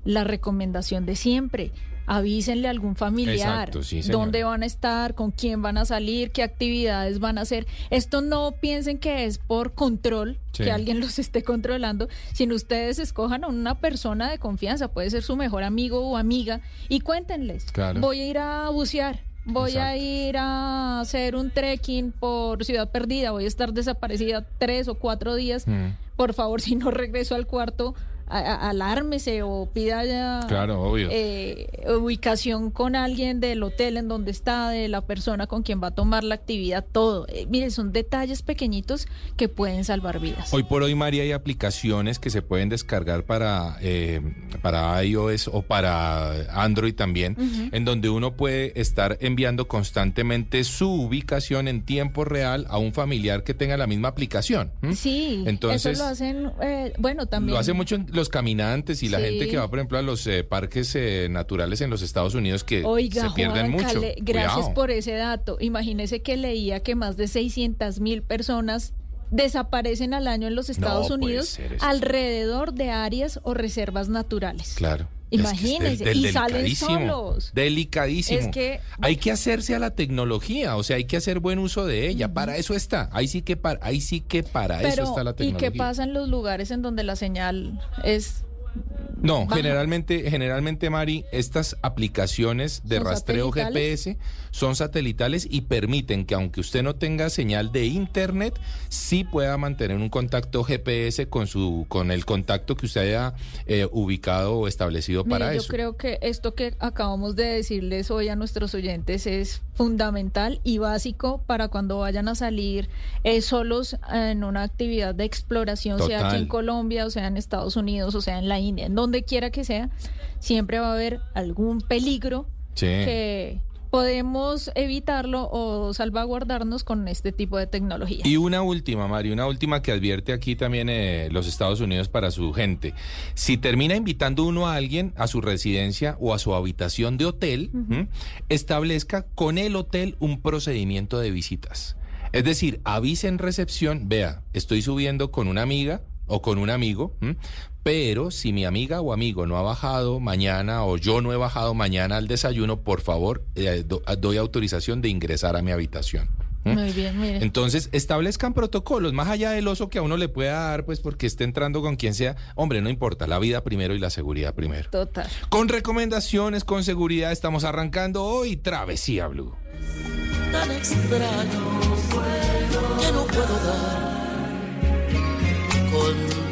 La recomendación de siempre, avísenle a algún familiar Exacto, sí, señora. dónde van a estar, con quién van a salir, qué actividades van a hacer. Esto no piensen que es por control, Sí. que alguien los esté controlando, sino ustedes escojan a una persona de confianza, puede ser su mejor amigo o amiga, y cuéntenles, Claro. voy a ir a bucear. Voy a ir a hacer un trekking por Ciudad Perdida, voy a estar desaparecida tres o cuatro días. Mm. Por favor, si no regreso al cuarto, a- a- alármese o pida ya Claro, obvio. eh, ubicación con alguien del hotel en donde está, de la persona con quien va a tomar la actividad, todo. Eh, mire, son detalles pequeñitos que pueden salvar vidas. Hoy por hoy, María, hay aplicaciones que se pueden descargar para, eh, para iOS o para Android también, en donde uno puede estar enviando constantemente su ubicación en tiempo real a un familiar que tenga la misma aplicación. Sí, Entonces, eso lo hacen, eh, bueno, también. Lo hace mucho en los caminantes y la Sí. gente que va, por ejemplo, a los eh, parques eh, naturales en los Estados Unidos que Oiga, se pierden mucho. gracias Cuidado. por ese dato. Imagínese que leía que más de 600 mil personas desaparecen al año en los Estados Unidos alrededor de áreas o reservas naturales. Claro. Imagínense, Es que es del- y salen solos. Delicadísimo. Es que- hay que hacerse a la tecnología, o sea, hay que hacer buen uso de ella. Para eso está. Ahí sí que para, ahí sí que para eso está la ¿y tecnología. qué pasa en los lugares en donde la señal es No, Baja. generalmente, generalmente, Mari, estas aplicaciones de ¿Son rastreo? GPS son satelitales y permiten que aunque usted no tenga señal de internet, sí pueda mantener un contacto GPS con su, con el contacto que usted haya eh, ubicado o establecido Mire, para yo eso. creo que esto que acabamos de decirles hoy a nuestros oyentes es fundamental y básico para cuando vayan a salir eh, solos en una actividad de exploración, sea aquí en Colombia, o sea en Estados Unidos, o sea en la India, en donde quiera que sea, siempre va a haber algún peligro Sí. que podemos evitarlo o salvaguardarnos con este tipo de tecnología. Y una última, Mari, una última que advierte aquí también eh, los Estados Unidos para su gente. Si termina invitando uno a alguien a su residencia o a su habitación de hotel, establezca con el hotel un procedimiento de visitas. Es decir, avise en recepción, vea, estoy subiendo con una amiga o con un amigo, ¿m? Pero si mi amiga o amigo no ha bajado mañana o yo no he bajado mañana al desayuno, por favor, eh, do- doy autorización de ingresar a mi habitación. Muy bien, mire. Entonces, establezcan protocolos, más allá del oso que a uno le pueda dar, pues porque esté entrando con quien sea. Hombre, no importa, la vida primero y la seguridad primero. Total. Con recomendaciones, con seguridad, estamos arrancando hoy Travesía Blue. tan extraño que no puedo dar contigo.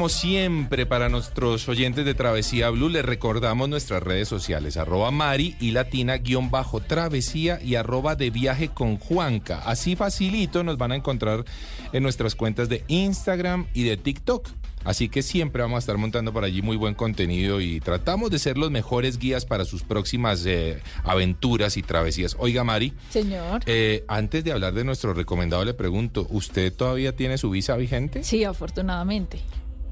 Como siempre para nuestros oyentes de Travesía Blue. Les recordamos nuestras redes sociales, arroba Mari y Latina guion bajo Travesía y arroba de viaje con Juanca. Así facilito nos van a encontrar en nuestras cuentas de Instagram y de TikTok. Así que siempre vamos a estar montando por allí muy buen contenido y tratamos de ser los mejores guías para sus próximas eh, aventuras y travesías. Oiga, Mari, Señor. eh, antes de hablar de nuestro recomendado, le pregunto, ¿usted todavía tiene su visa vigente? Sí, afortunadamente.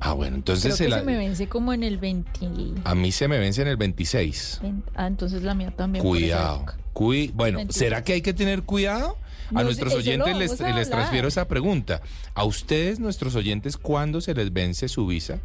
Ah, bueno, entonces Creo se que la- se me vence como en el 20. a mí se me vence en el 26. Ah, entonces la mía también. Cuidado. Cui- bueno, 26. ¿será que hay que tener cuidado? A No nuestros oyentes les, a les transfiero esa pregunta. ¿A ustedes, nuestros oyentes, cuándo se les vence su visa?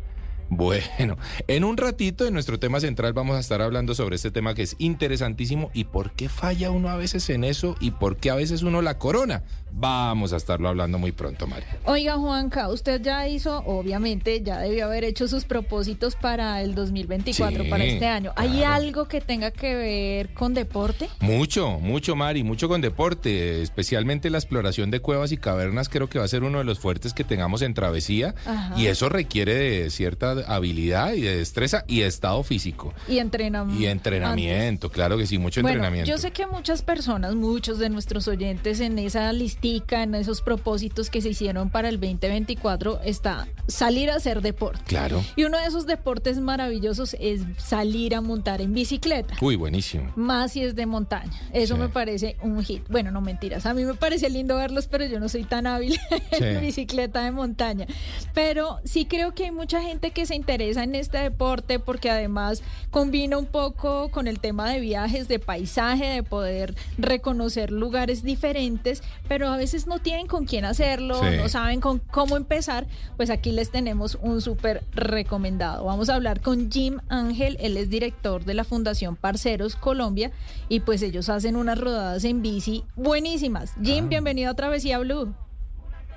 Bueno, en un ratito en nuestro tema central vamos a estar hablando sobre este tema que es interesantísimo y por qué falla uno a veces en eso y por qué a veces uno la corona. Vamos a estarlo hablando muy pronto, María. Oiga, Juanca, usted ya hizo, obviamente, ya debió haber hecho sus propósitos para el 2024, Sí, para este año. ¿Hay claro. algo que tenga que ver con deporte? Mucho, mucho, Mari, mucho con deporte, especialmente la exploración de cuevas y cavernas, creo que va a ser uno de los fuertes que tengamos en travesía. Ajá. Y eso requiere de cierta habilidad y de destreza y de estado físico. Y entrenamiento. Y entrenamiento, claro que sí, mucho Bueno, entrenamiento. yo sé que muchas personas, muchos de nuestros oyentes en esa listica, en esos propósitos que se hicieron para el 2024, está salir a hacer deporte. Claro. Y uno de esos deportes maravillosos es salir a montar en bicicleta. Uy, buenísimo. Más si es de montaña. Eso me parece un hit. Bueno, no mentiras. A mí me parece lindo verlos, pero yo no soy tan hábil en bicicleta de montaña. Pero sí creo que hay mucha gente que se interesa en este deporte porque además combina un poco con el tema de viajes, de paisaje, de poder reconocer lugares diferentes, pero a veces no tienen con quién hacerlo, Sí. no saben con cómo empezar. Pues aquí les tenemos un súper recomendado. Vamos a hablar con Jim Ángel, él es director de la Fundación Parceros Colombia y pues ellos hacen unas rodadas en bici buenísimas. Jim, bienvenido a Travesía Blue.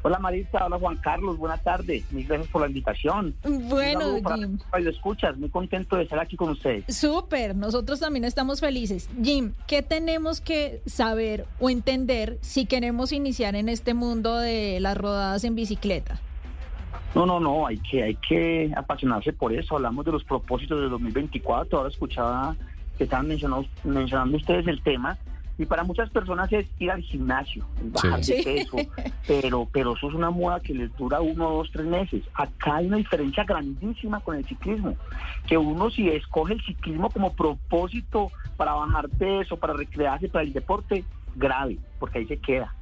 Hola Marita, hola Juan Carlos, buenas tardes. Mil gracias por la invitación. Bueno, Jim. Radio Escuchas, muy contento de estar aquí con ustedes. Súper, nosotros también estamos felices. Jim, ¿qué tenemos que saber o entender si queremos iniciar en este mundo de las rodadas en bicicleta? No, no, no, hay que, hay que apasionarse por eso. Hablamos de los propósitos de 2024. Ahora escuchaba que estaban mencionando ustedes el tema. Y para muchas personas es ir al gimnasio, bajar Sí. de peso, pero, pero eso es una moda que les dura uno, dos, tres meses. Acá hay una diferencia grandísima con el ciclismo, que uno si escoge el ciclismo como propósito para bajar peso, para recrearse, para el deporte, grave, porque ahí se queda.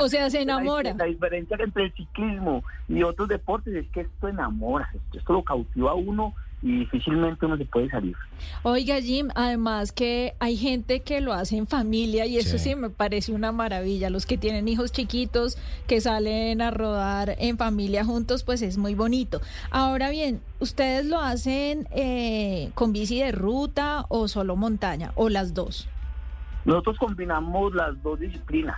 O sea, se enamora. La diferencia entre el ciclismo y otros deportes es que esto enamora, esto, esto lo cautiva a uno y difícilmente uno se puede salir. Oiga, Jim, además que hay gente que lo hace en familia y eso sí. Sí. me parece una maravilla. Los que tienen hijos chiquitos que salen a rodar en familia juntos, pues es muy bonito. Ahora bien, ¿ustedes lo hacen eh, con bici de ruta o solo montaña o las dos? Nosotros combinamos las dos disciplinas.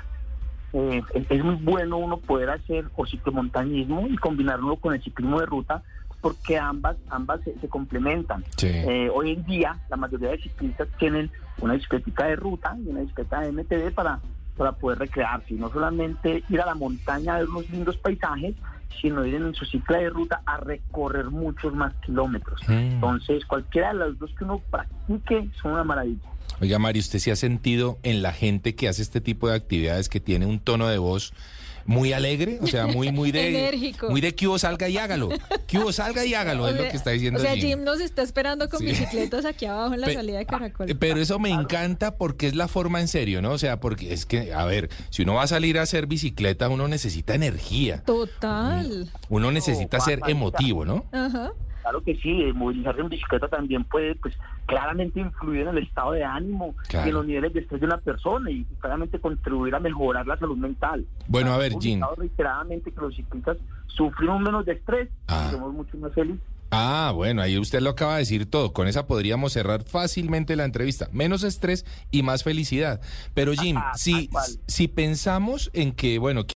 Eh, es, es muy bueno uno poder hacer o ciclomontañismo y combinarlo con el ciclismo de ruta porque ambas ambas se, se complementan. Sí. Eh, hoy en día la mayoría de ciclistas tienen una bicicleta de ruta y una bicicleta de MTB para, para poder recrearse y no solamente ir a la montaña a ver unos lindos paisajes, sino ir en su cicla de ruta a recorrer muchos más kilómetros. Mm. Entonces cualquiera de las dos que uno practique son una maravilla. Oiga, Mari, ¿usted se ha sentido en la gente que hace este tipo de actividades que tiene un tono de voz muy alegre? O sea, muy, muy de... Enérgico. Muy de que hubo salga y hágalo. Que hubo salga y hágalo, es lo que está diciendo O sea, Jim. Jim nos está esperando con Sí. bicicletas aquí abajo en la Pe- salida de Caracol. Eh, Pero eso me encanta porque es la forma en serio, ¿no? O sea, porque es que, a ver, si uno va a salir a hacer bicicleta, uno necesita energía. Total. Uno necesita ser emotivo, ¿no? Ajá. Claro que sí, eh, movilizarse en bicicleta también puede pues claramente influir en el estado de ánimo Claro. y en los niveles de estrés de una persona y claramente contribuir a mejorar la salud mental. Bueno, a ver, Jim. reiteradamente que los ciclistas sufrimos menos de estrés Ah. y somos mucho más felices. Ah, bueno, ahí usted lo acaba de decir todo. Con esa podríamos cerrar fácilmente la entrevista. Menos estrés y más felicidad. Pero Jim, si, si pensamos en que, bueno,